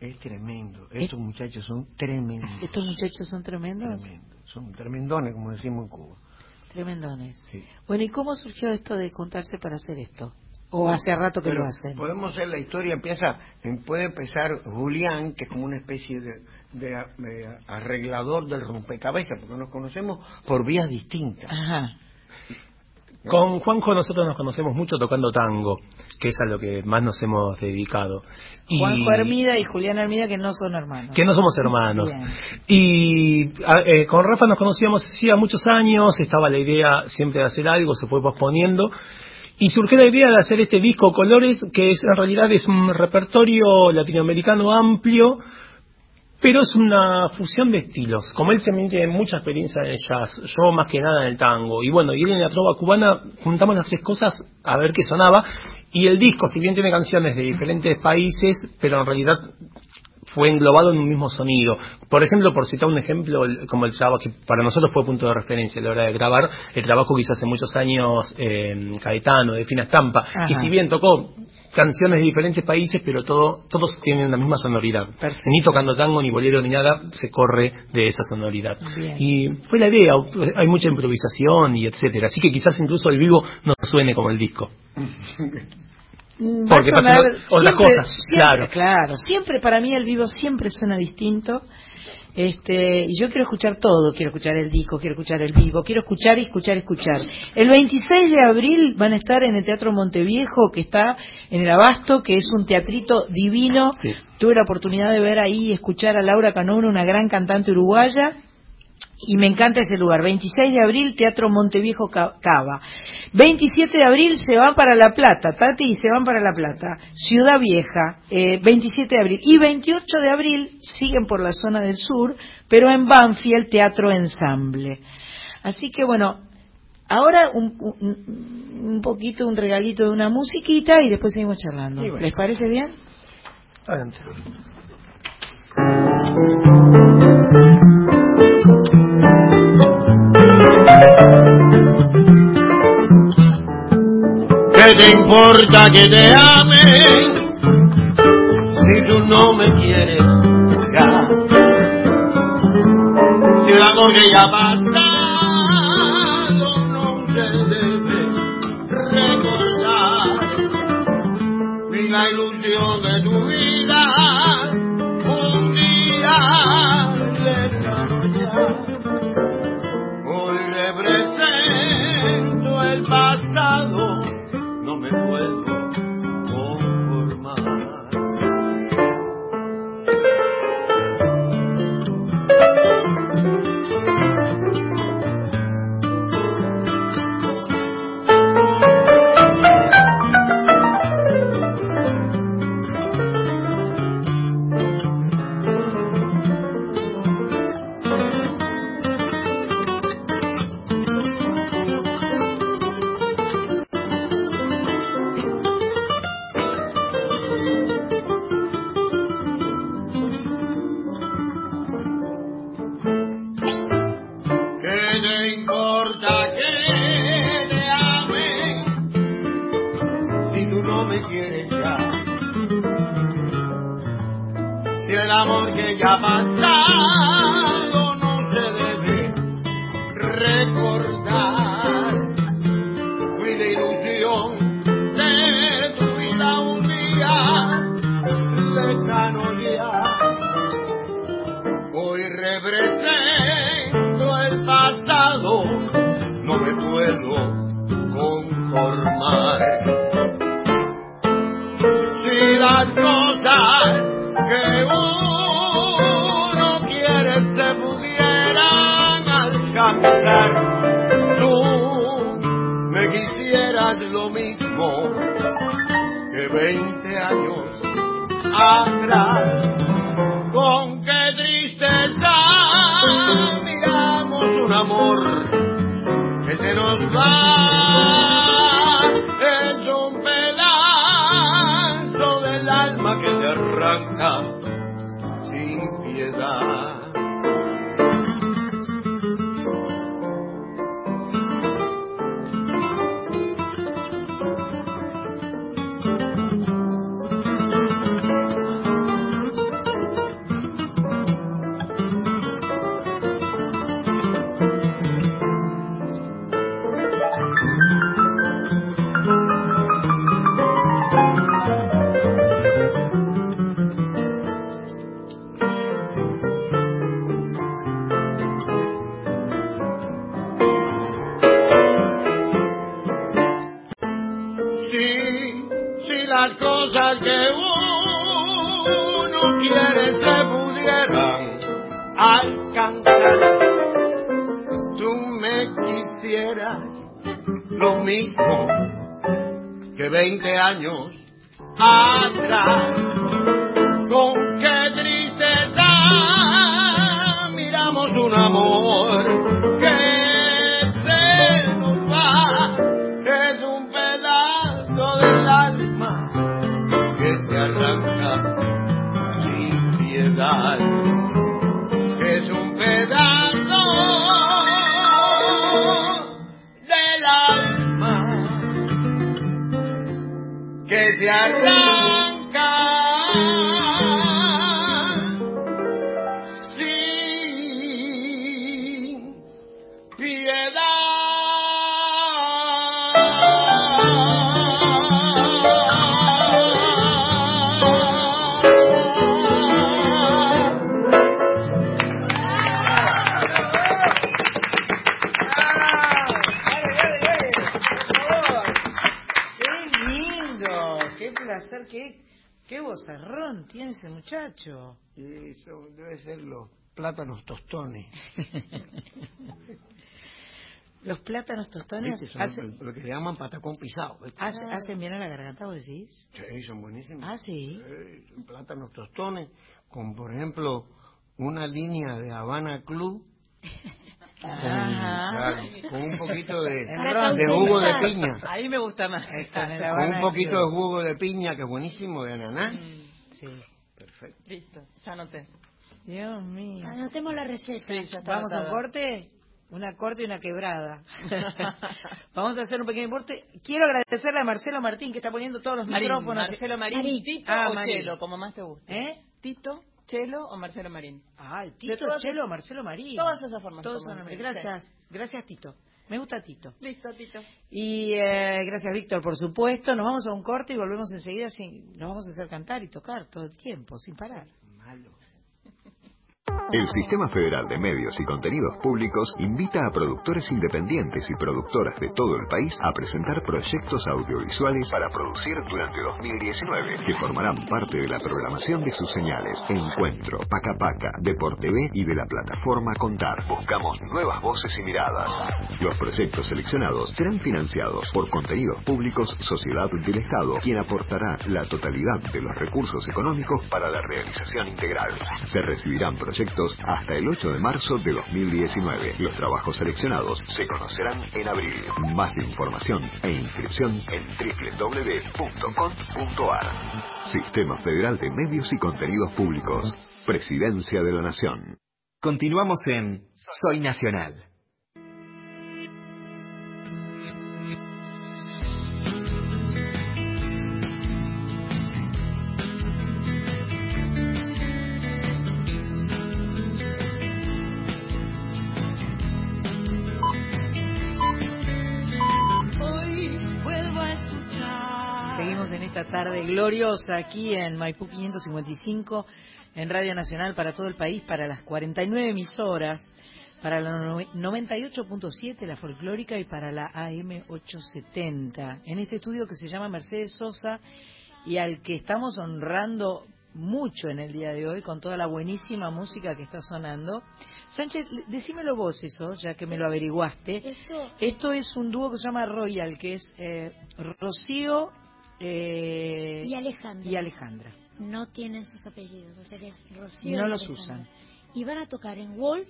Es tremendo. Estos muchachos son tremendos. ¿Estos muchachos son tremendos? Son tremendones, como decimos en Cuba. Tremendones. Bueno, ¿y cómo surgió esto de contarse para hacer esto? ¿O hace rato que lo hacen? Podemos hacer la historia, empieza, puede empezar Julián, que es como una especie de, de, arreglador del rompecabezas, porque nos conocemos por vías distintas. Ajá. Con Juanjo nosotros nos conocemos mucho tocando tango, que es a lo que más nos hemos dedicado. Juanjo Hermida y Julián Hermida que no son hermanos. Que no somos hermanos. Y eh, con Rafa nos conocíamos hacía muchos años, estaba la idea siempre de hacer algo, se fue posponiendo. Y surgió la idea de hacer este disco Colores, que es, en realidad es un repertorio latinoamericano amplio, pero es una fusión de estilos. Como él también tiene mucha experiencia en el jazz, yo más que nada en el tango. Y bueno, y él en la trova cubana juntamos las tres cosas a ver qué sonaba. Y el disco, si bien tiene canciones de diferentes países, pero en realidad fue englobado en un mismo sonido. Por ejemplo, por citar un ejemplo, como el trabajo que para nosotros fue punto de referencia a la hora de grabar, el trabajo que hizo hace muchos años eh, Caetano, de Fina Estampa, que si bien tocó canciones de diferentes países, pero todo, todos tienen la misma sonoridad. Ni tocando tango, ni bolero, ni nada, se corre de esa sonoridad. Y fue la idea, hay mucha improvisación y etcétera. Así que quizás incluso el vivo no suene como el disco. Porque pasan otras cosas, claro. Claro, siempre, para mí el vivo siempre suena distinto este, y yo quiero escuchar todo, quiero escuchar el disco, quiero escuchar el vivo, quiero escuchar y escuchar y escuchar. El 26 de abril van a estar en el Teatro Monteviejo, que está en el Abasto, que es un teatrito divino. Tuve la oportunidad de ver ahí y escuchar a Laura Canone, una gran cantante uruguaya y me encanta ese lugar. 26 de abril, Teatro Monteviejo Cava. 27 de abril se van para La Plata, Tati, se van para La Plata. Ciudad Vieja, 27 eh, de abril. Y 28 de abril siguen por la zona del sur, pero en Banfield, Teatro Ensamble. Así que bueno, ahora un, un, poquito, un regalito de una musiquita y después seguimos charlando. ¿Les parece bien? Adelante. ¿Qué te importa que te ame si tú no me quieres ya? Si el amor que ya pasado muchacho! Y eso debe ser los plátanos tostones. [LAUGHS] Los plátanos tostones ¿Viste? Son hacen, lo que le llaman patacón pisado. hacen bien a la garganta, ¿vos decís? Sí, son buenísimos. Ah, sí. son plátanos tostones, con por ejemplo una línea de Habana Club. [LAUGHS] Con, claro, con un poquito de, [LAUGHS] jugo de piña. Ahí me gusta más. Con, un poquito de jugo de piña, que es buenísimo, de ananá. Sí. Perfecto. Listo, ya anoté. Dios mío. Anotemos la receta. Sí, ya está ¿Vamos a un corte? Una corte y una quebrada. [LAUGHS] Vamos a hacer un pequeño corte. Quiero agradecerle a Marcelo Martín que está poniendo todos los Marín, micrófonos. Marcelo Marín, Marín. Tito Ah, o Marín. Chelo, como más te guste. ¿Eh? Tito, Chelo o Marcelo Marín. Ah, el Tito, todas- Chelo, Marcelo Marín. Todas esas formas. Nombres. Gracias. Gracias, Tito. Me gusta Tito. Listo, Tito. Y eh, gracias, Víctor, por supuesto. Nos vamos a un corte y volvemos enseguida. Sin, nos vamos a hacer cantar y tocar todo el tiempo, sin parar. El Sistema Federal de Medios y Contenidos Públicos invita a productores independientes y productoras de todo el país a presentar proyectos audiovisuales para producir durante 2019, que formarán parte de la programación de sus señales Encuentro, Paca Paca, Deporte TV y de la plataforma Contar. Buscamos nuevas voces y miradas. Los proyectos seleccionados serán financiados por Contenidos Públicos Sociedad del Estado, quien aportará la totalidad de los recursos económicos para la realización integral. Se recibirán proyectos hasta el 8 de marzo de 2019. Los trabajos seleccionados se conocerán en abril. Más información e inscripción en www.com.ar. Sistema Federal de Medios y Contenidos Públicos. Presidencia de la Nación. Continuamos en Soy Nacional. Esta tarde gloriosa aquí en Maipú 555, en Radio Nacional para todo el país, para las 49 emisoras, para la no- 98.7, la folclórica, y para la AM 870. En este estudio que se llama Mercedes Sosa y al que estamos honrando mucho en el día de hoy con toda la buenísima música que está sonando. Sánchez, decímelo vos eso, ya que me lo averiguaste. Esto, Esto es un dúo que se llama Royal, que es eh, Rocío eh, y Alejandra. y Alejandra. No tienen sus apellidos, o sea que es Rocío. No y los Alejandra. usan. Y van a tocar en Wolf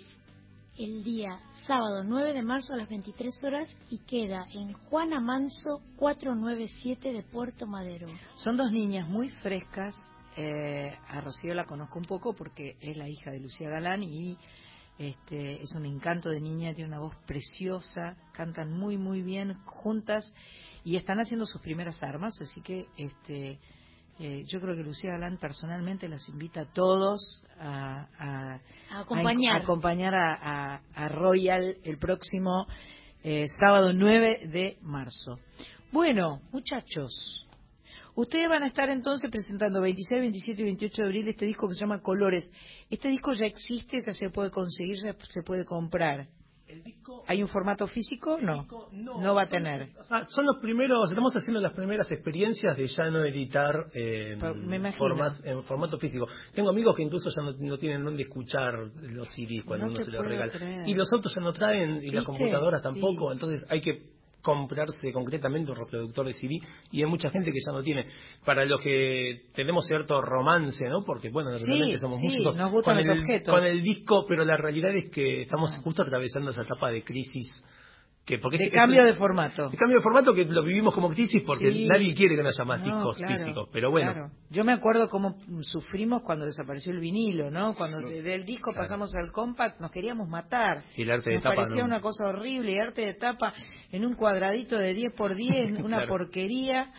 el día sábado 9 de marzo a las 23 horas y queda en Juana Manso 497 de Puerto Madero. Son dos niñas muy frescas. Eh, a Rocío la conozco un poco porque es la hija de Lucía Galán y este, es un encanto de niña, tiene una voz preciosa, cantan muy muy bien juntas y están haciendo sus primeras armas, así que este, eh, yo creo que Lucía Galán personalmente los invita a todos a, acompañar, a, Royal el próximo eh, sábado 9 de marzo. Bueno, muchachos, ustedes van a estar entonces presentando 26, 27 y 28 de abril este disco que se llama Colores. Este disco ya existe, ya se puede conseguir, ya se puede comprar. ¿Hay un formato físico? No. no, va a tener. son los primeros, estamos haciendo las primeras experiencias de ya no editar eh, en formato físico. Tengo amigos que incluso ya no, tienen dónde escuchar los CDs cuando uno se los regala. Y los autos ya no traen, y las computadoras tampoco, entonces hay que comprarse concretamente un reproductor de CD y hay mucha gente que ya no tiene. Para los que tenemos cierto romance, ¿no? Porque, bueno, realmente somos músicos con, el, con el disco, pero la realidad es que estamos justo atravesando esa etapa de crisis porque de cambio de formato. De cambio de formato que lo vivimos como crisis porque nadie quiere que no haya más discos físicos, pero bueno. Yo me acuerdo cómo sufrimos cuando desapareció el vinilo, ¿no? Cuando del disco pasamos al compact nos queríamos matar. Y el arte nos de tapa. parecía una cosa horrible, y arte de tapa en un cuadradito de 10 por 10, [LAUGHS] una porquería.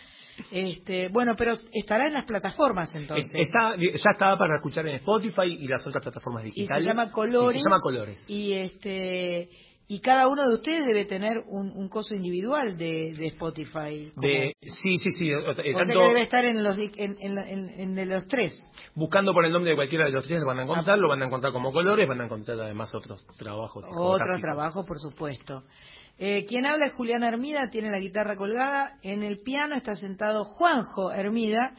Este, bueno, pero estará en las plataformas entonces. Está, ya estaba para escuchar en Spotify y las otras plataformas digitales. Y se llama Colores. se llama Colores. Y este y cada uno de ustedes debe tener un, coso individual de, Spotify. De, sí, sí, sí. o sea que debe estar en los, en, los tres. Buscando por el nombre de cualquiera de los tres lo van a encontrar, lo van a encontrar como colores, van a encontrar además otros trabajos. Otros trabajos, por supuesto. Eh, quien habla es Julián Hermida, tiene la guitarra colgada. En el piano está sentado Juanjo Hermida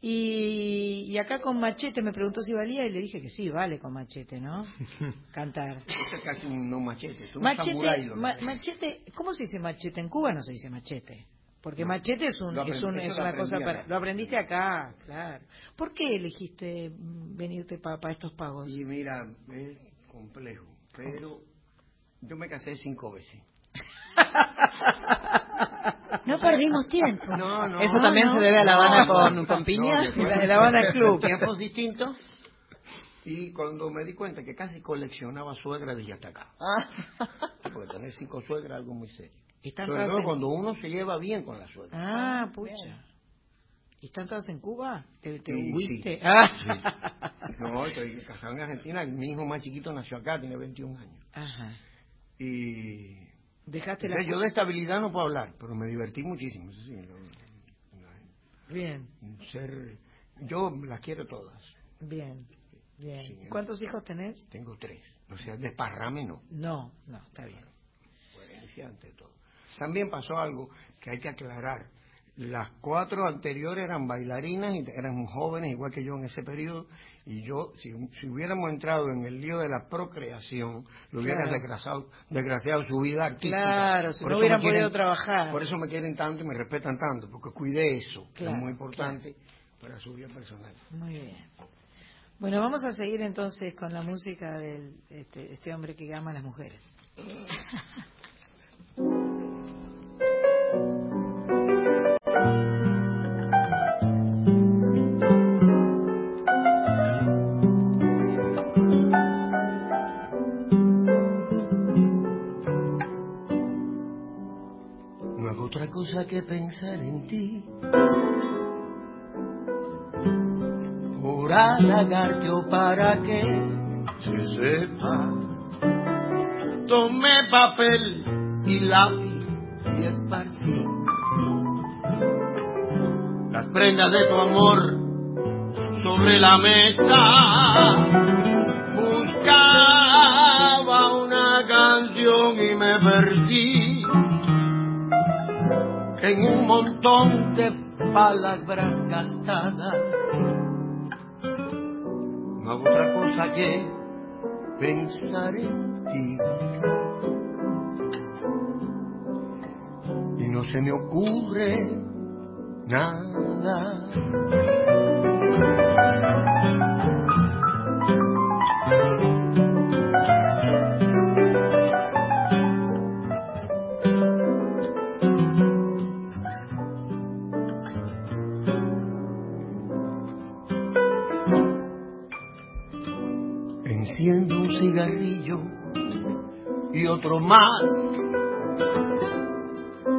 y, acá con machete me preguntó si valía y le dije que sí, vale con machete, ¿no? [LAUGHS] Cantar. es casi un no machete, machete, machete, ¿cómo se dice machete? En Cuba no se dice machete. Porque machete es, un, es, un, es una cosa para... Lo aprendiste acá, claro. ¿Por qué elegiste venirte para estos pagos? Y mira, es complejo, pero yo me casé cinco veces. No perdimos tiempo. Eso también se debe a La Habana con, con Piña. la Habana Club. Tiempos distintos. Y cuando me di cuenta que casi coleccionaba suegras, dije hasta acá. Ah. Porque tener cinco suegras es algo muy serio. Sobre todo cuando uno se lleva bien con la suegra. Ah, pucha. ¿Y están todas en Cuba? ¿Te, te sí, ah. No, estoy casado en Argentina. Mi hijo más chiquito nació acá, tiene 21 años. Ajá. Y Dejaste la... Yo de estabilidad no puedo hablar, pero me divertí muchísimo. Bien. Ser, yo las quiero todas. Bien, bien. ¿Cuántos hijos tenés? Tengo tres. O sea, desparrame no. No, no, está bien. ante todo. También pasó algo que hay que aclarar. Las cuatro anteriores eran bailarinas y eran jóvenes, igual que yo en ese periodo, y yo, si, hubiéramos entrado en el lío de la procreación, lo hubieran desgraciado, desgraciado su vida artística. Claro, si no hubieran podido trabajar. Por eso me quieren tanto y me respetan tanto, porque cuidé eso, que es muy importante para su vida personal. Muy bien. Bueno, vamos a seguir entonces con la música de este, este hombre que ama a las mujeres. [LAUGHS] pensar en ti. Por halagarte o para que se sepa. Tomé papel y lápiz y esparcí las prendas de tu amor sobre la mesa. En un montón de palabras gastadas. No hago otra cosa que pensar en ti. Y no se me ocurre nada.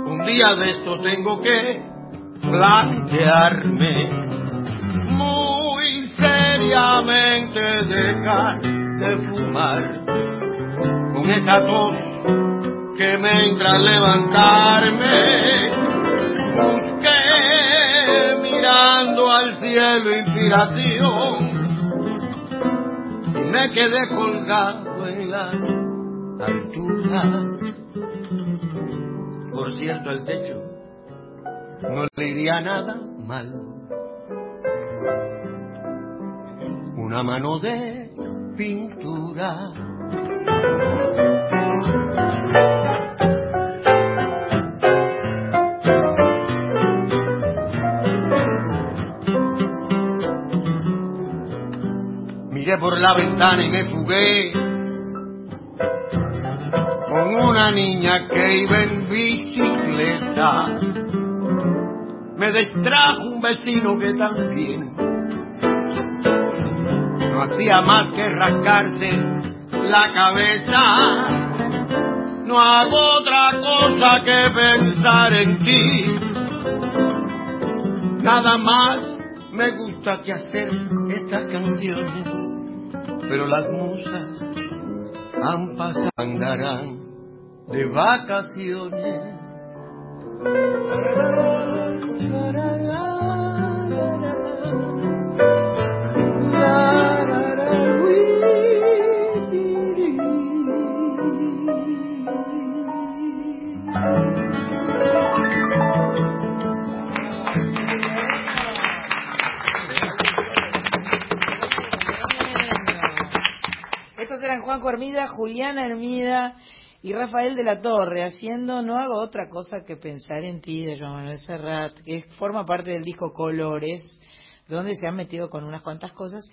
Un día de esto tengo que plantearme muy seriamente dejar de fumar con esa tos que me entra a levantarme. Busqué mirando al cielo inspiración y me quedé colgado en las alturas. Por cierto, el techo no le iría nada mal. Una mano de pintura. Miré por la ventana y me fugué una niña que iba en bicicleta. Me distrajo un vecino que también no hacía más que rascarse la cabeza. No hago otra cosa que pensar en ti. Nada más me gusta que hacer estas canciones, pero las musas han pasado, andarán de vacaciones. Estos eran Juanjo Hermida, Juliana Hermida y Rafael de la Torre haciendo No hago otra cosa que pensar en ti de Joan Manuel Serrat, que forma parte del disco Colores, donde se han metido con unas cuantas cosas.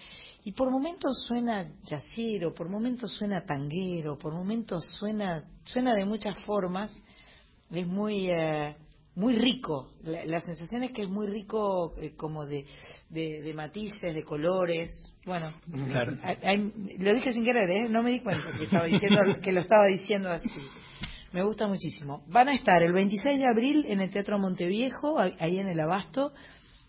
Y por momentos suena yacero, por momentos suena tanguero, por momentos suena suena de muchas formas, es muy eh, muy rico, la, la, sensación es que es muy rico eh, como de, de, de, matices, de colores, bueno, claro. hay, hay, lo dije sin querer, ¿eh? no me di cuenta que, estaba diciendo, [LAUGHS] que lo estaba diciendo así. Me gusta muchísimo. Van a estar el 26 de abril en el Teatro Monteviejo, ahí en el Abasto,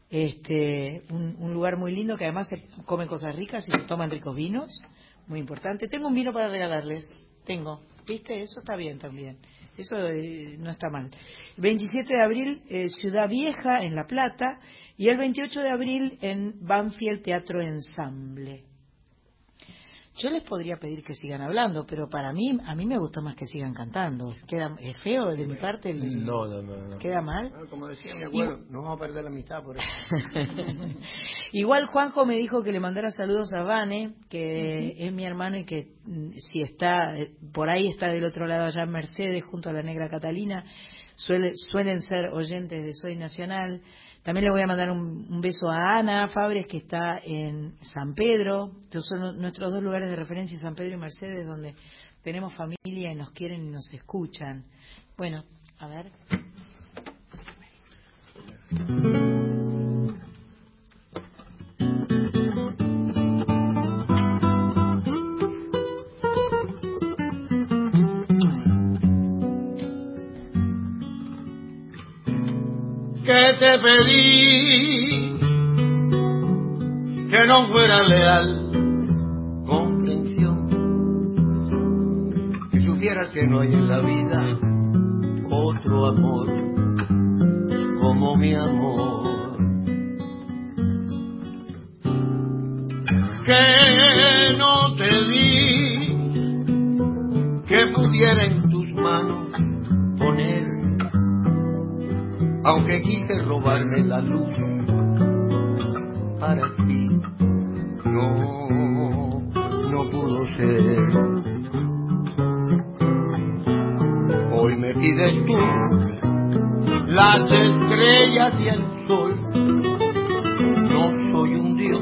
este, un, un lugar muy lindo que además se comen cosas ricas y se toman ricos vinos, muy importante. Tengo un vino para regalarles, tengo, ¿viste? Eso está bien también. Eso eh, no está mal. 27 de abril, eh, Ciudad Vieja, en La Plata, y el 28 de abril en Banfield Teatro Ensamble. Yo les podría pedir que sigan hablando, pero para mí, a mí me gustó más que sigan cantando. ¿Queda ¿Es feo de mi parte? El, no, no, no, no, ¿Queda mal? No, como decía mi abuelo, y... no vamos a perder la amistad por eso. [LAUGHS] Igual Juanjo me dijo que le mandara saludos a Vane, que uh -huh. es mi hermano y que si está, por ahí está del otro lado allá en Mercedes, junto a la negra Catalina, suele, suelen ser oyentes de Soy Nacional. También le voy a mandar un, beso a Ana Fabres, que está en San Pedro. Estos son nuestros dos lugares de referencia, San Pedro y Mercedes, donde tenemos familia y nos quieren y nos escuchan. Bueno, a ver. Pedí que no fuera leal, comprensión, que supieras que no hay en la vida otro amor como mi amor, que no te di que pudiera en tus manos aunque quise robarme la luz para ti, no, no pudo ser. Hoy me pides tú las estrellas y el sol, no soy un dios,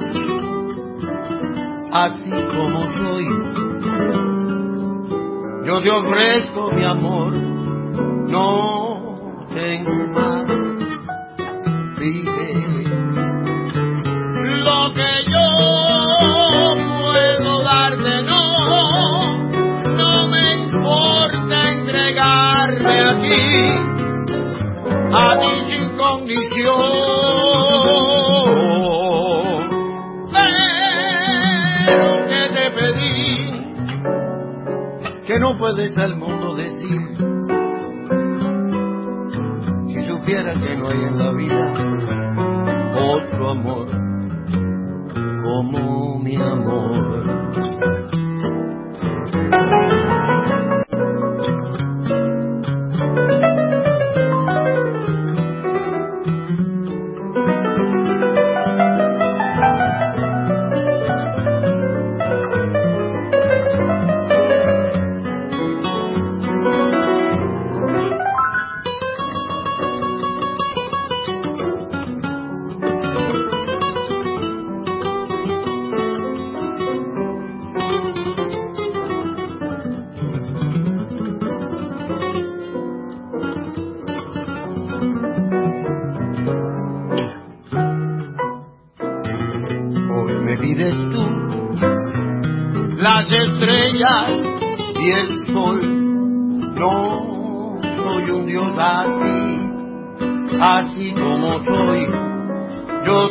así como soy. Yo te ofrezco mi amor, no tengo a ti sin condición. Pero que te pedí que no puedes al mundo decir si supieras que no hay en la vida otro amor como mi amor.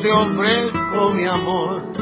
Te ofrezco mi amor.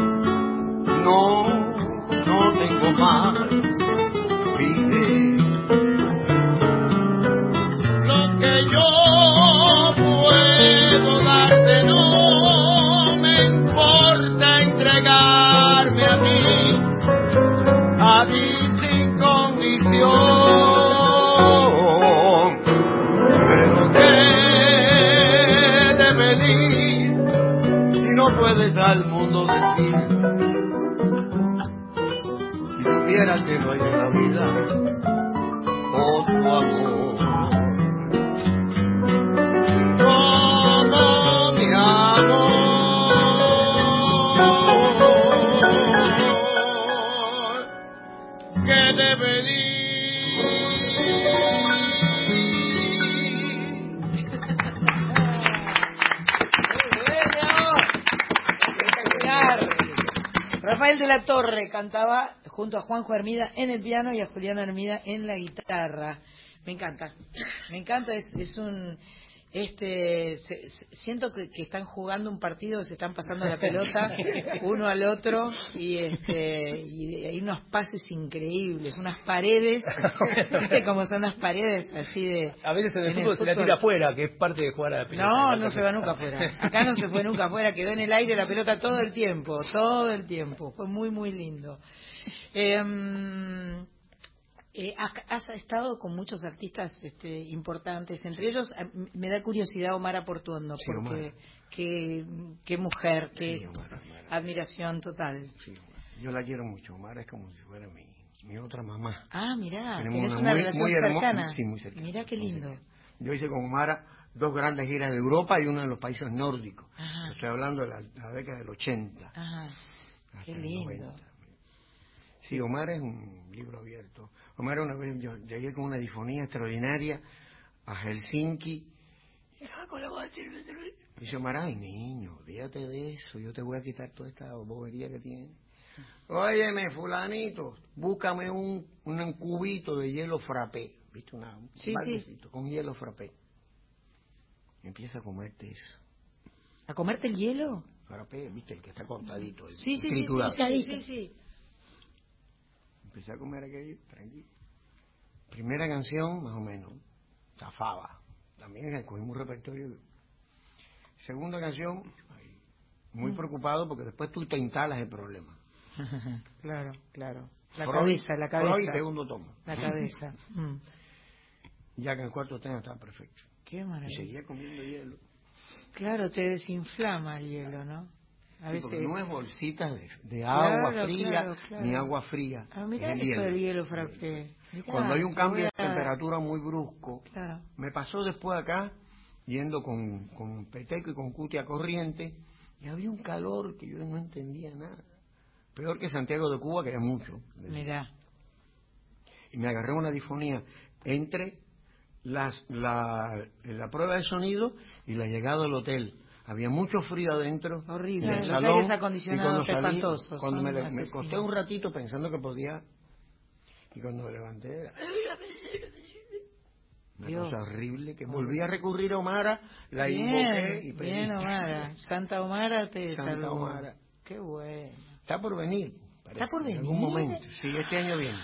Junto a Juanjo Hermida en el piano y a Juliana Hermida en la guitarra. Me encanta, me encanta, es, es un... Este, se- siento que, que están jugando un partido, se están pasando la pelota [LAUGHS] uno al otro y este y hay unos pases increíbles, unas paredes, ¿viste cómo son las paredes así de A veces en el en el fútbol se la tira afuera, que es parte de jugar a la pelota. No, no se va nunca afuera. Acá no se fue nunca afuera, quedó en el aire la pelota todo el tiempo, todo el tiempo. Fue muy, muy lindo. Eh, eh, has, estado con muchos artistas este, importantes, entre ellos me da curiosidad Omar Portuondo, Sí, porque qué, qué mujer, qué Sí, Omar, Omar. admiración total. Sí, yo la quiero mucho. Omar es como si fuera mi, mi otra mamá. Ah, mirá, Tenemos tenés una una, muy- relación muy cercana. sí, muy cercana, Mirá qué lindo. Yo hice con Omar dos grandes giras de Europa y una de los países nórdicos. Ajá. Estoy hablando de la, la década del 80. Ajá, qué lindo. 90. Sí, Omar es un libro abierto. Omar una vez yo llegué con una difonía extraordinaria a Helsinki. Y estaba con la voz así, Dice Omar, ay niño, fíjate de eso, yo te voy a quitar toda esta bobería que tienes. Óyeme, fulanito, búscame un, un cubito de hielo frappé. ¿Viste? Una, un Sí, sí. con hielo frappé. Empieza a comerte eso. ¿A comerte el hielo? Frappé, ¿viste? El que está cortadito. el Sí, sí, sí, sí, sí, sí. Empecé a comer aquello, tranquilo. Primera canción, más o menos, zafaba. También cogimos un repertorio. Segunda canción, muy Mm. preocupado porque después tú te instalas el problema. [LAUGHS] claro, claro. La Freud- cabeza, la cabeza. Freud, segundo tomo. La cabeza. [LAUGHS] Mm. Ya que el cuarto tema estaba perfecto. Qué Y maravilla. seguía comiendo hielo. Claro, te desinflama el hielo, ¿no? A veces. no es bolsitas de, de Claro, agua fría claro, claro. ni agua fría. Ah, mirá es el hielo. del hielo frappé. Cuando hay un cambio de temperatura muy brusco, me pasó después acá, yendo con, con Peteco y con Cutia Corriente, y había un calor que yo no entendía nada. Peor que Santiago de Cuba, que era mucho. Mirá. Y me agarré una difonía entre las, la, la prueba de sonido y la llegada al hotel. Había mucho frío adentro. Horrible. en el Los salón, aires y acondicionados salí- espantosos, Cuando me, me acosté un ratito pensando que podía, y cuando me levanté, era, Una cosa horrible que volví a recurrir a Omara, la invoqué y pedí. Bien, Omara. Santa Omara te Santa salvó. Omara. Qué bueno. Está por venir. ¿Está por En venir? algún momento. Sí, este año viene.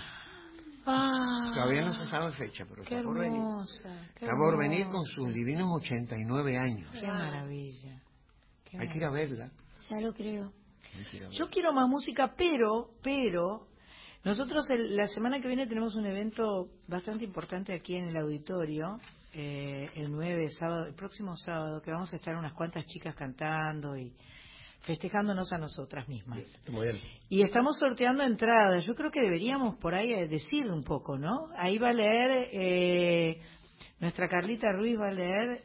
Ah, Todavía no se sabe fecha, pero qué está por venir. hermosa. qué Está por venir con sus divinos 89 años. Qué maravilla. qué Hay que ir a verla. Ya lo creo. Verla. Yo quiero más música, pero, pero, nosotros el- la semana que viene tenemos un evento bastante importante aquí en el auditorio, eh, el 9, sábado, el próximo sábado, que vamos a estar unas cuantas chicas cantando y festejándonos a nosotras mismas. Muy bien. Y estamos sorteando entradas. Yo creo que deberíamos por ahí eh, decir un poco, ¿no? Ahí va a leer, eh, nuestra Carlita Ruiz va a leer.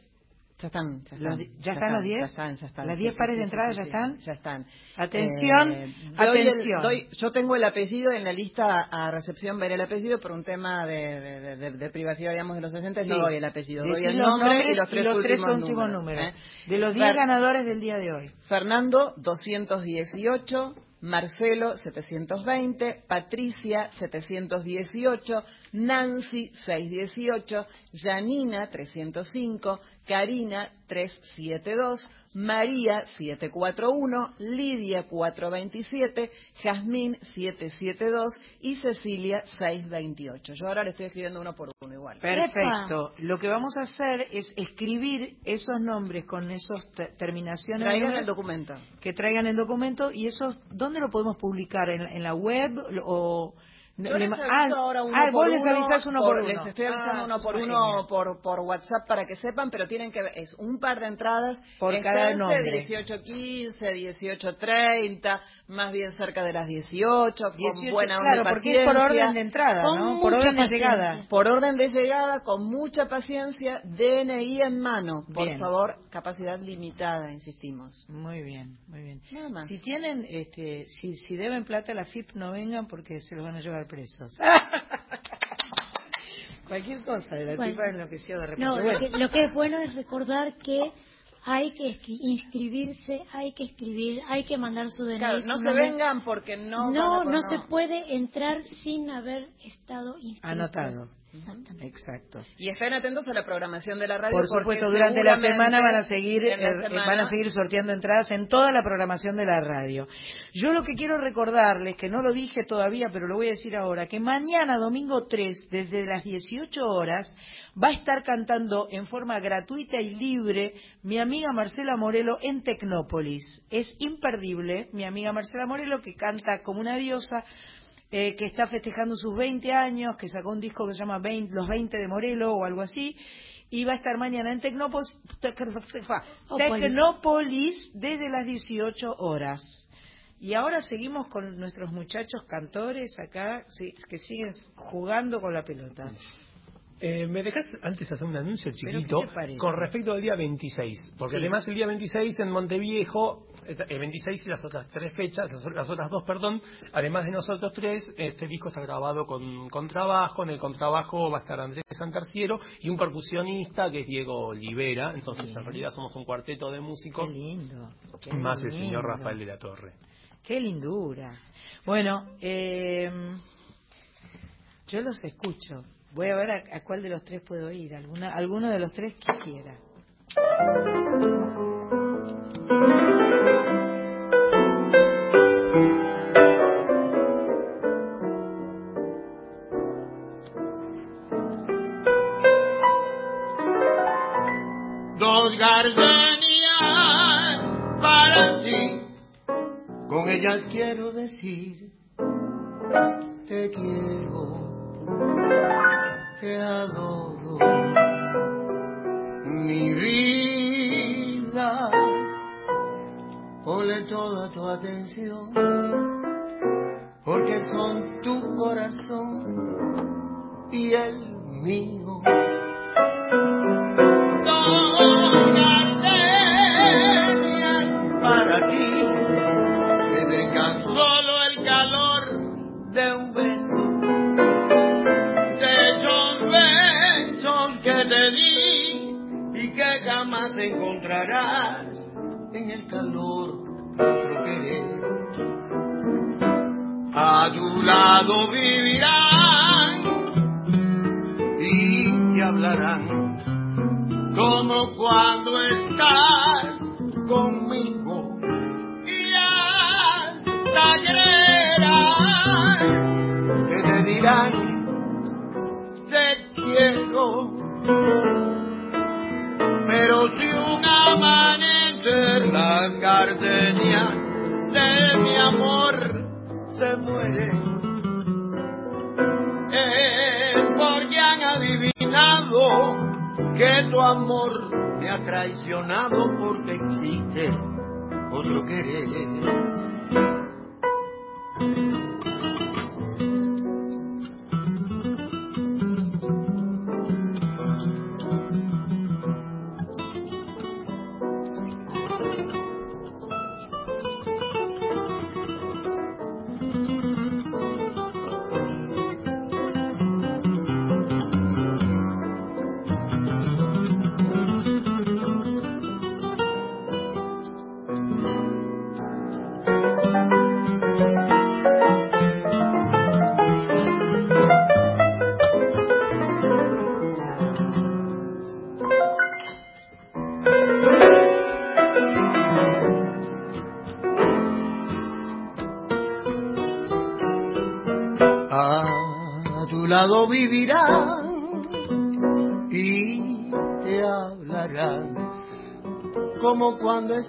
Ya están, ya Los están. di- ¿Ya están los 10? Ya están, ya están. ¿Las Sí, 10 sí, pares sí, de sí, entradas sí, ya están? Ya están. Atención, Eh, doy el- atención. doy- yo tengo el apellido en la lista a recepción, veré el apellido por un tema de, de- de- de- privacidad, digamos, de los oyentes. No doy el apellido, doy Decí el los nombre y los tres últimos, números. ¿eh? De los 10 Fer- ganadores del día de hoy. Fernando 218, Marcelo 720, Patricia 718, Nancy 618, Janina 305, Karina 372, María 741, Lidia 427, Jazmín 772 y Cecilia 628. Yo ahora le estoy escribiendo uno por uno igual. Perfecto. Lo que vamos a hacer es escribir esos nombres con esas terminaciones. Traigan el documento. Que traigan el documento y esos, ¿dónde lo podemos publicar? ¿En, en la web o...? Yo le les aviso ah, ahora uno ah, por vos les uno, avisás uno por, uno. Les estoy avisando Ah, uno por uno por, por WhatsApp para que sepan, pero tienen que ver, es un par de entradas. Por cada nombre. 1815, 1830, más bien cerca de las 18, con 18, buena onda y claro, porque es por orden de entrada, Con ¿no? Por orden de llegada. Por orden de llegada, con mucha paciencia, DNI en mano. Por Bien. favor, capacidad limitada, insistimos. Muy bien, muy bien. Nada más. Si tienen, este, si, si deben plata a la FIP, no vengan porque se los van a llevar presos. [LAUGHS] Cualquier cosa, de la Bueno. tipa enloqueció de repente. No, lo que, lo que es bueno es recordar que hay que inscribirse, hay que escribir, hay que mandar su DNI. Claro, no se vengan porque no. van a No, no se puede entrar sin haber estado inscrito. Anotado. Exacto. Y estén atentos a la programación de la radio. Por supuesto, durante la semana van a seguir la eh, semana- van a seguir sorteando entradas en toda la programación de la radio. Yo lo que quiero recordarles, que no lo dije todavía, pero lo voy a decir ahora, que mañana, domingo 3, desde las 18 horas, va a estar cantando en forma gratuita y libre mi amiga Marcela Morelo en Tecnópolis. Es imperdible, mi amiga Marcela Morelo, que canta como una diosa, eh, que está festejando sus 20 años, que sacó un disco que se llama 20 Los 20 de Morelo o algo así, y va a estar mañana en Tecnópolis, Tecnópolis desde las 18 horas. Y ahora seguimos con nuestros muchachos cantores acá, que siguen jugando con la pelota. Eh, ¿Me dejas antes hacer un anuncio ¿Pero chiquito con respecto al día 26? Porque Sí. además el día 26 en Monteviejo, el 26 y las otras tres fechas, las, otras dos, perdón, además de nosotros tres, este disco está grabado con, con trabajo, en el contrabajo va a estar Andrés Santarciero y un percusionista que es Diego Olivera, entonces en realidad somos un cuarteto de músicos. Qué lindo. qué Más el señor. Rafael de la Torre. Qué lindura. Bueno, eh, yo los escucho. Voy a ver a, cuál de los tres puedo ir. Alguna, alguno de los tres quisiera. Dos gardenias para ti. Con ellas quiero decir, te quiero, te adoro, mi vida. Ponle toda tu atención, porque son tu corazón y el mío. Calor. A tu lado vivirán y y te hablarán como cuando estás mi amor se muere es porque han adivinado que tu amor me ha traicionado porque existe otro querer.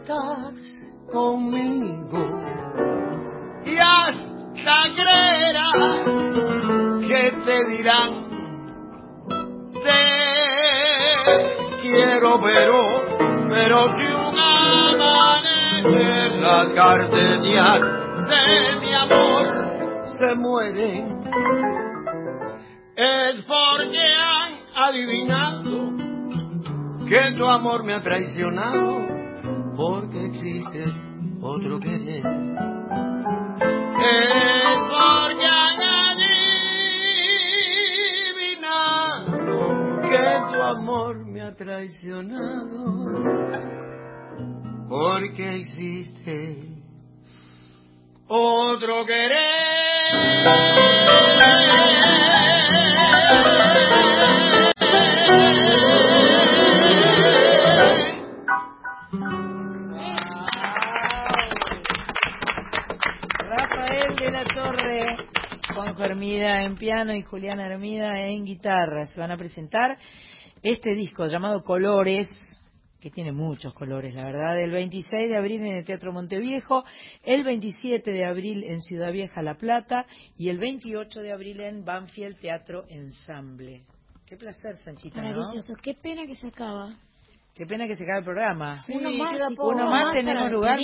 Estás conmigo. Y hasta creerás que te dirán te quiero pero pero si un amanecer las gardenias de mi amor se mueren es porque han adivinado que tu amor me ha traicionado porque existe otro querer es porque han adivinado que tu amor me ha traicionado porque existe otro querer. Juanjo Hermida en piano y Juliana Hermida en guitarra. Se van a presentar este disco llamado Colores, que tiene muchos colores, la verdad, el 26 de abril en el Teatro Monteviejo, el 27 de abril en Ciudad Vieja La Plata y el 28 de abril en Banfield Teatro Ensamble. Qué placer, Sanchita. Maravilloso. Qué pena que se acaba. Qué pena que se acabe el programa. Uno más, poco. uno más más tenemos lugar.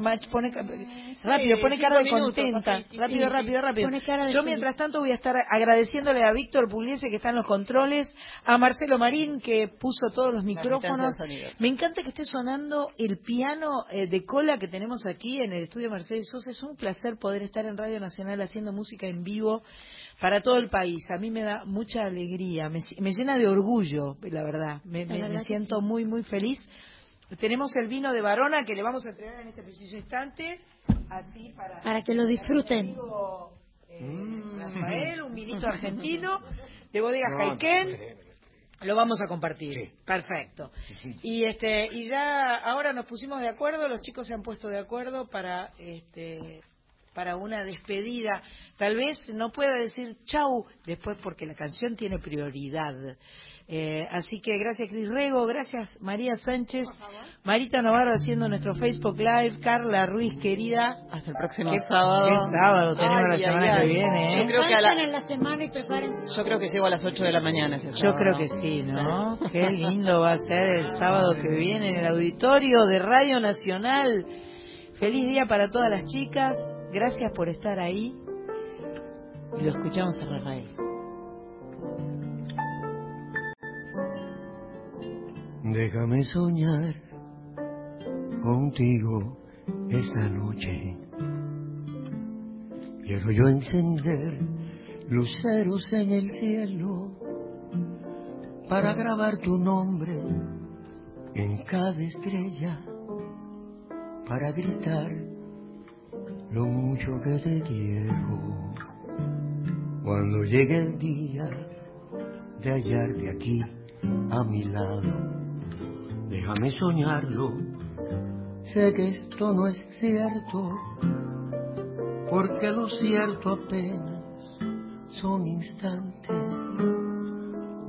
Mach, pone, Sí, rápido, pone cara de minutos, contenta. Rápido, Sí, rápido, rápido. Yo mientras tanto voy a estar agradeciéndole a Víctor Pugliese que está en los controles, a Marcelo Marín que puso todos los micrófonos. Me encanta que esté sonando el piano eh, de cola que tenemos aquí en el estudio Mercedes Sosa. Es un placer poder estar en Radio Nacional haciendo música en vivo para todo el país. A mí me da mucha alegría, me, me llena de orgullo, la verdad. Me, La me- verdad me que siento muy, muy feliz. Tenemos el vino de Varona que le vamos a entregar en este preciso instante, así para, Para que lo disfruten. eh, Rafael, un vinito argentino de bodega No, Jaiken. Lo vamos a compartir. Perfecto. [LAUGHS] Y este y ya ahora nos pusimos de acuerdo, los chicos se han puesto de acuerdo para este para una despedida. Tal vez no pueda decir chau después porque la canción tiene prioridad. Eh, así que gracias Cris Rego, gracias María Sánchez, Marita Navarro haciendo nuestro Facebook Live, Carla Ruiz querida. Hasta el próximo ¿Qué- sábado. qué sábado tenemos Ay, la ay, semana ay. que viene? ¿eh? Yo creo que a la- Descansen en la semana y prepárense. Yo creo que llego a las 8 de la mañana ese Yo creo que sí, ¿no? Qué lindo va a ser el sábado que viene en el auditorio de Radio Nacional. Feliz día para todas las chicas. Gracias por estar ahí. Y lo escuchamos a Rafael. Déjame soñar contigo esta noche. Quiero yo encender luceros en el cielo para grabar tu nombre en cada estrella, para gritar lo mucho que te quiero. Cuando llegue el día de hallarte aquí a mi lado. Déjame soñarlo, sé que esto no es cierto, porque lo cierto apenas son instantes.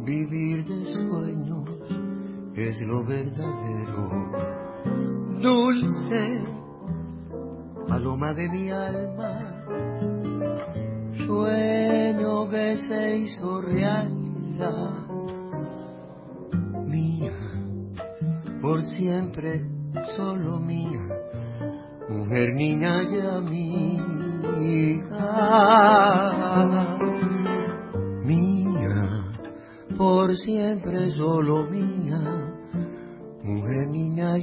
Vivir de sueños es lo verdadero. Dulce paloma de mi alma, sueño que se hizo realidad. Mía, por siempre solo mía, mujer, niña y amiga. Mía, por siempre solo mía, mujer, niña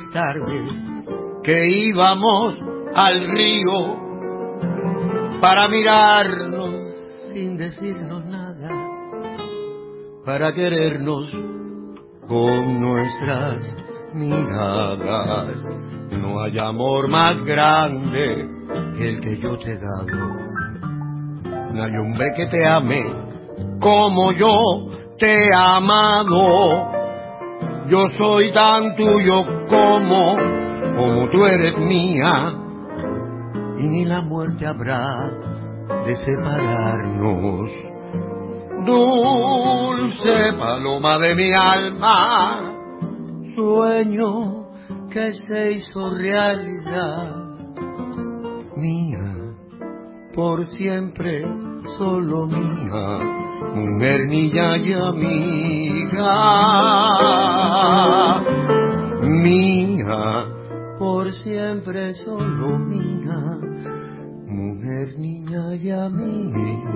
viejas tardes que íbamos al río para mirarnos sin decirnos nada, para querernos con nuestras miradas. No hay amor más grande que el que yo te he dado. No hay hombre que te ame como yo te he amado. Yo soy tan tuyo como, como tú eres mía. Y ni la muerte habrá de separarnos. Dulce paloma de mi alma, sueño que se hizo realidad. Mía, por siempre solo mía, mujer, niña y amiga. Mía, por siempre solo mía, mujer, niña y amiga.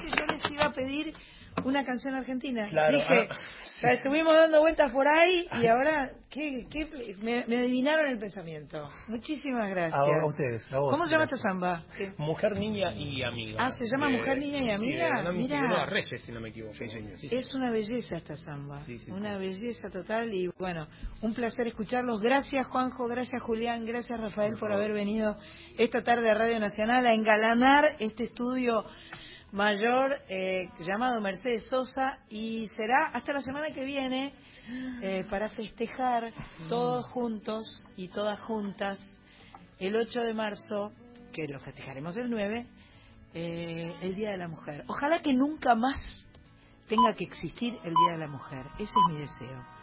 que yo les iba a pedir una canción argentina. Claro, Dije, ah, sea, [LAUGHS] estuvimos dando vueltas por ahí y ahora ¿qué, qué, me, me adivinaron el pensamiento. Muchísimas gracias. A, a ustedes, a vos. ¿Cómo se llama esta samba? Mujer, niña y amiga. Ah, ¿se llama Mujer, Niña y Amiga? Sí. Figueroa Reyes, si no me equivoco. Sí, señor. Sí, sí. Es una belleza esta samba, Sí, sí, una belleza total y bueno, un placer escucharlos. Gracias Juanjo, gracias Julián, gracias Rafael por haber venido esta tarde a Radio Nacional a engalanar este estudio mayor eh, llamado Mercedes Sosa y será hasta la semana que viene eh, para festejar todos juntos y todas juntas el 8 de marzo, que lo festejaremos el 9, eh, el Día de la Mujer. Ojalá que nunca más tenga que existir el Día de la Mujer. Ese es mi deseo.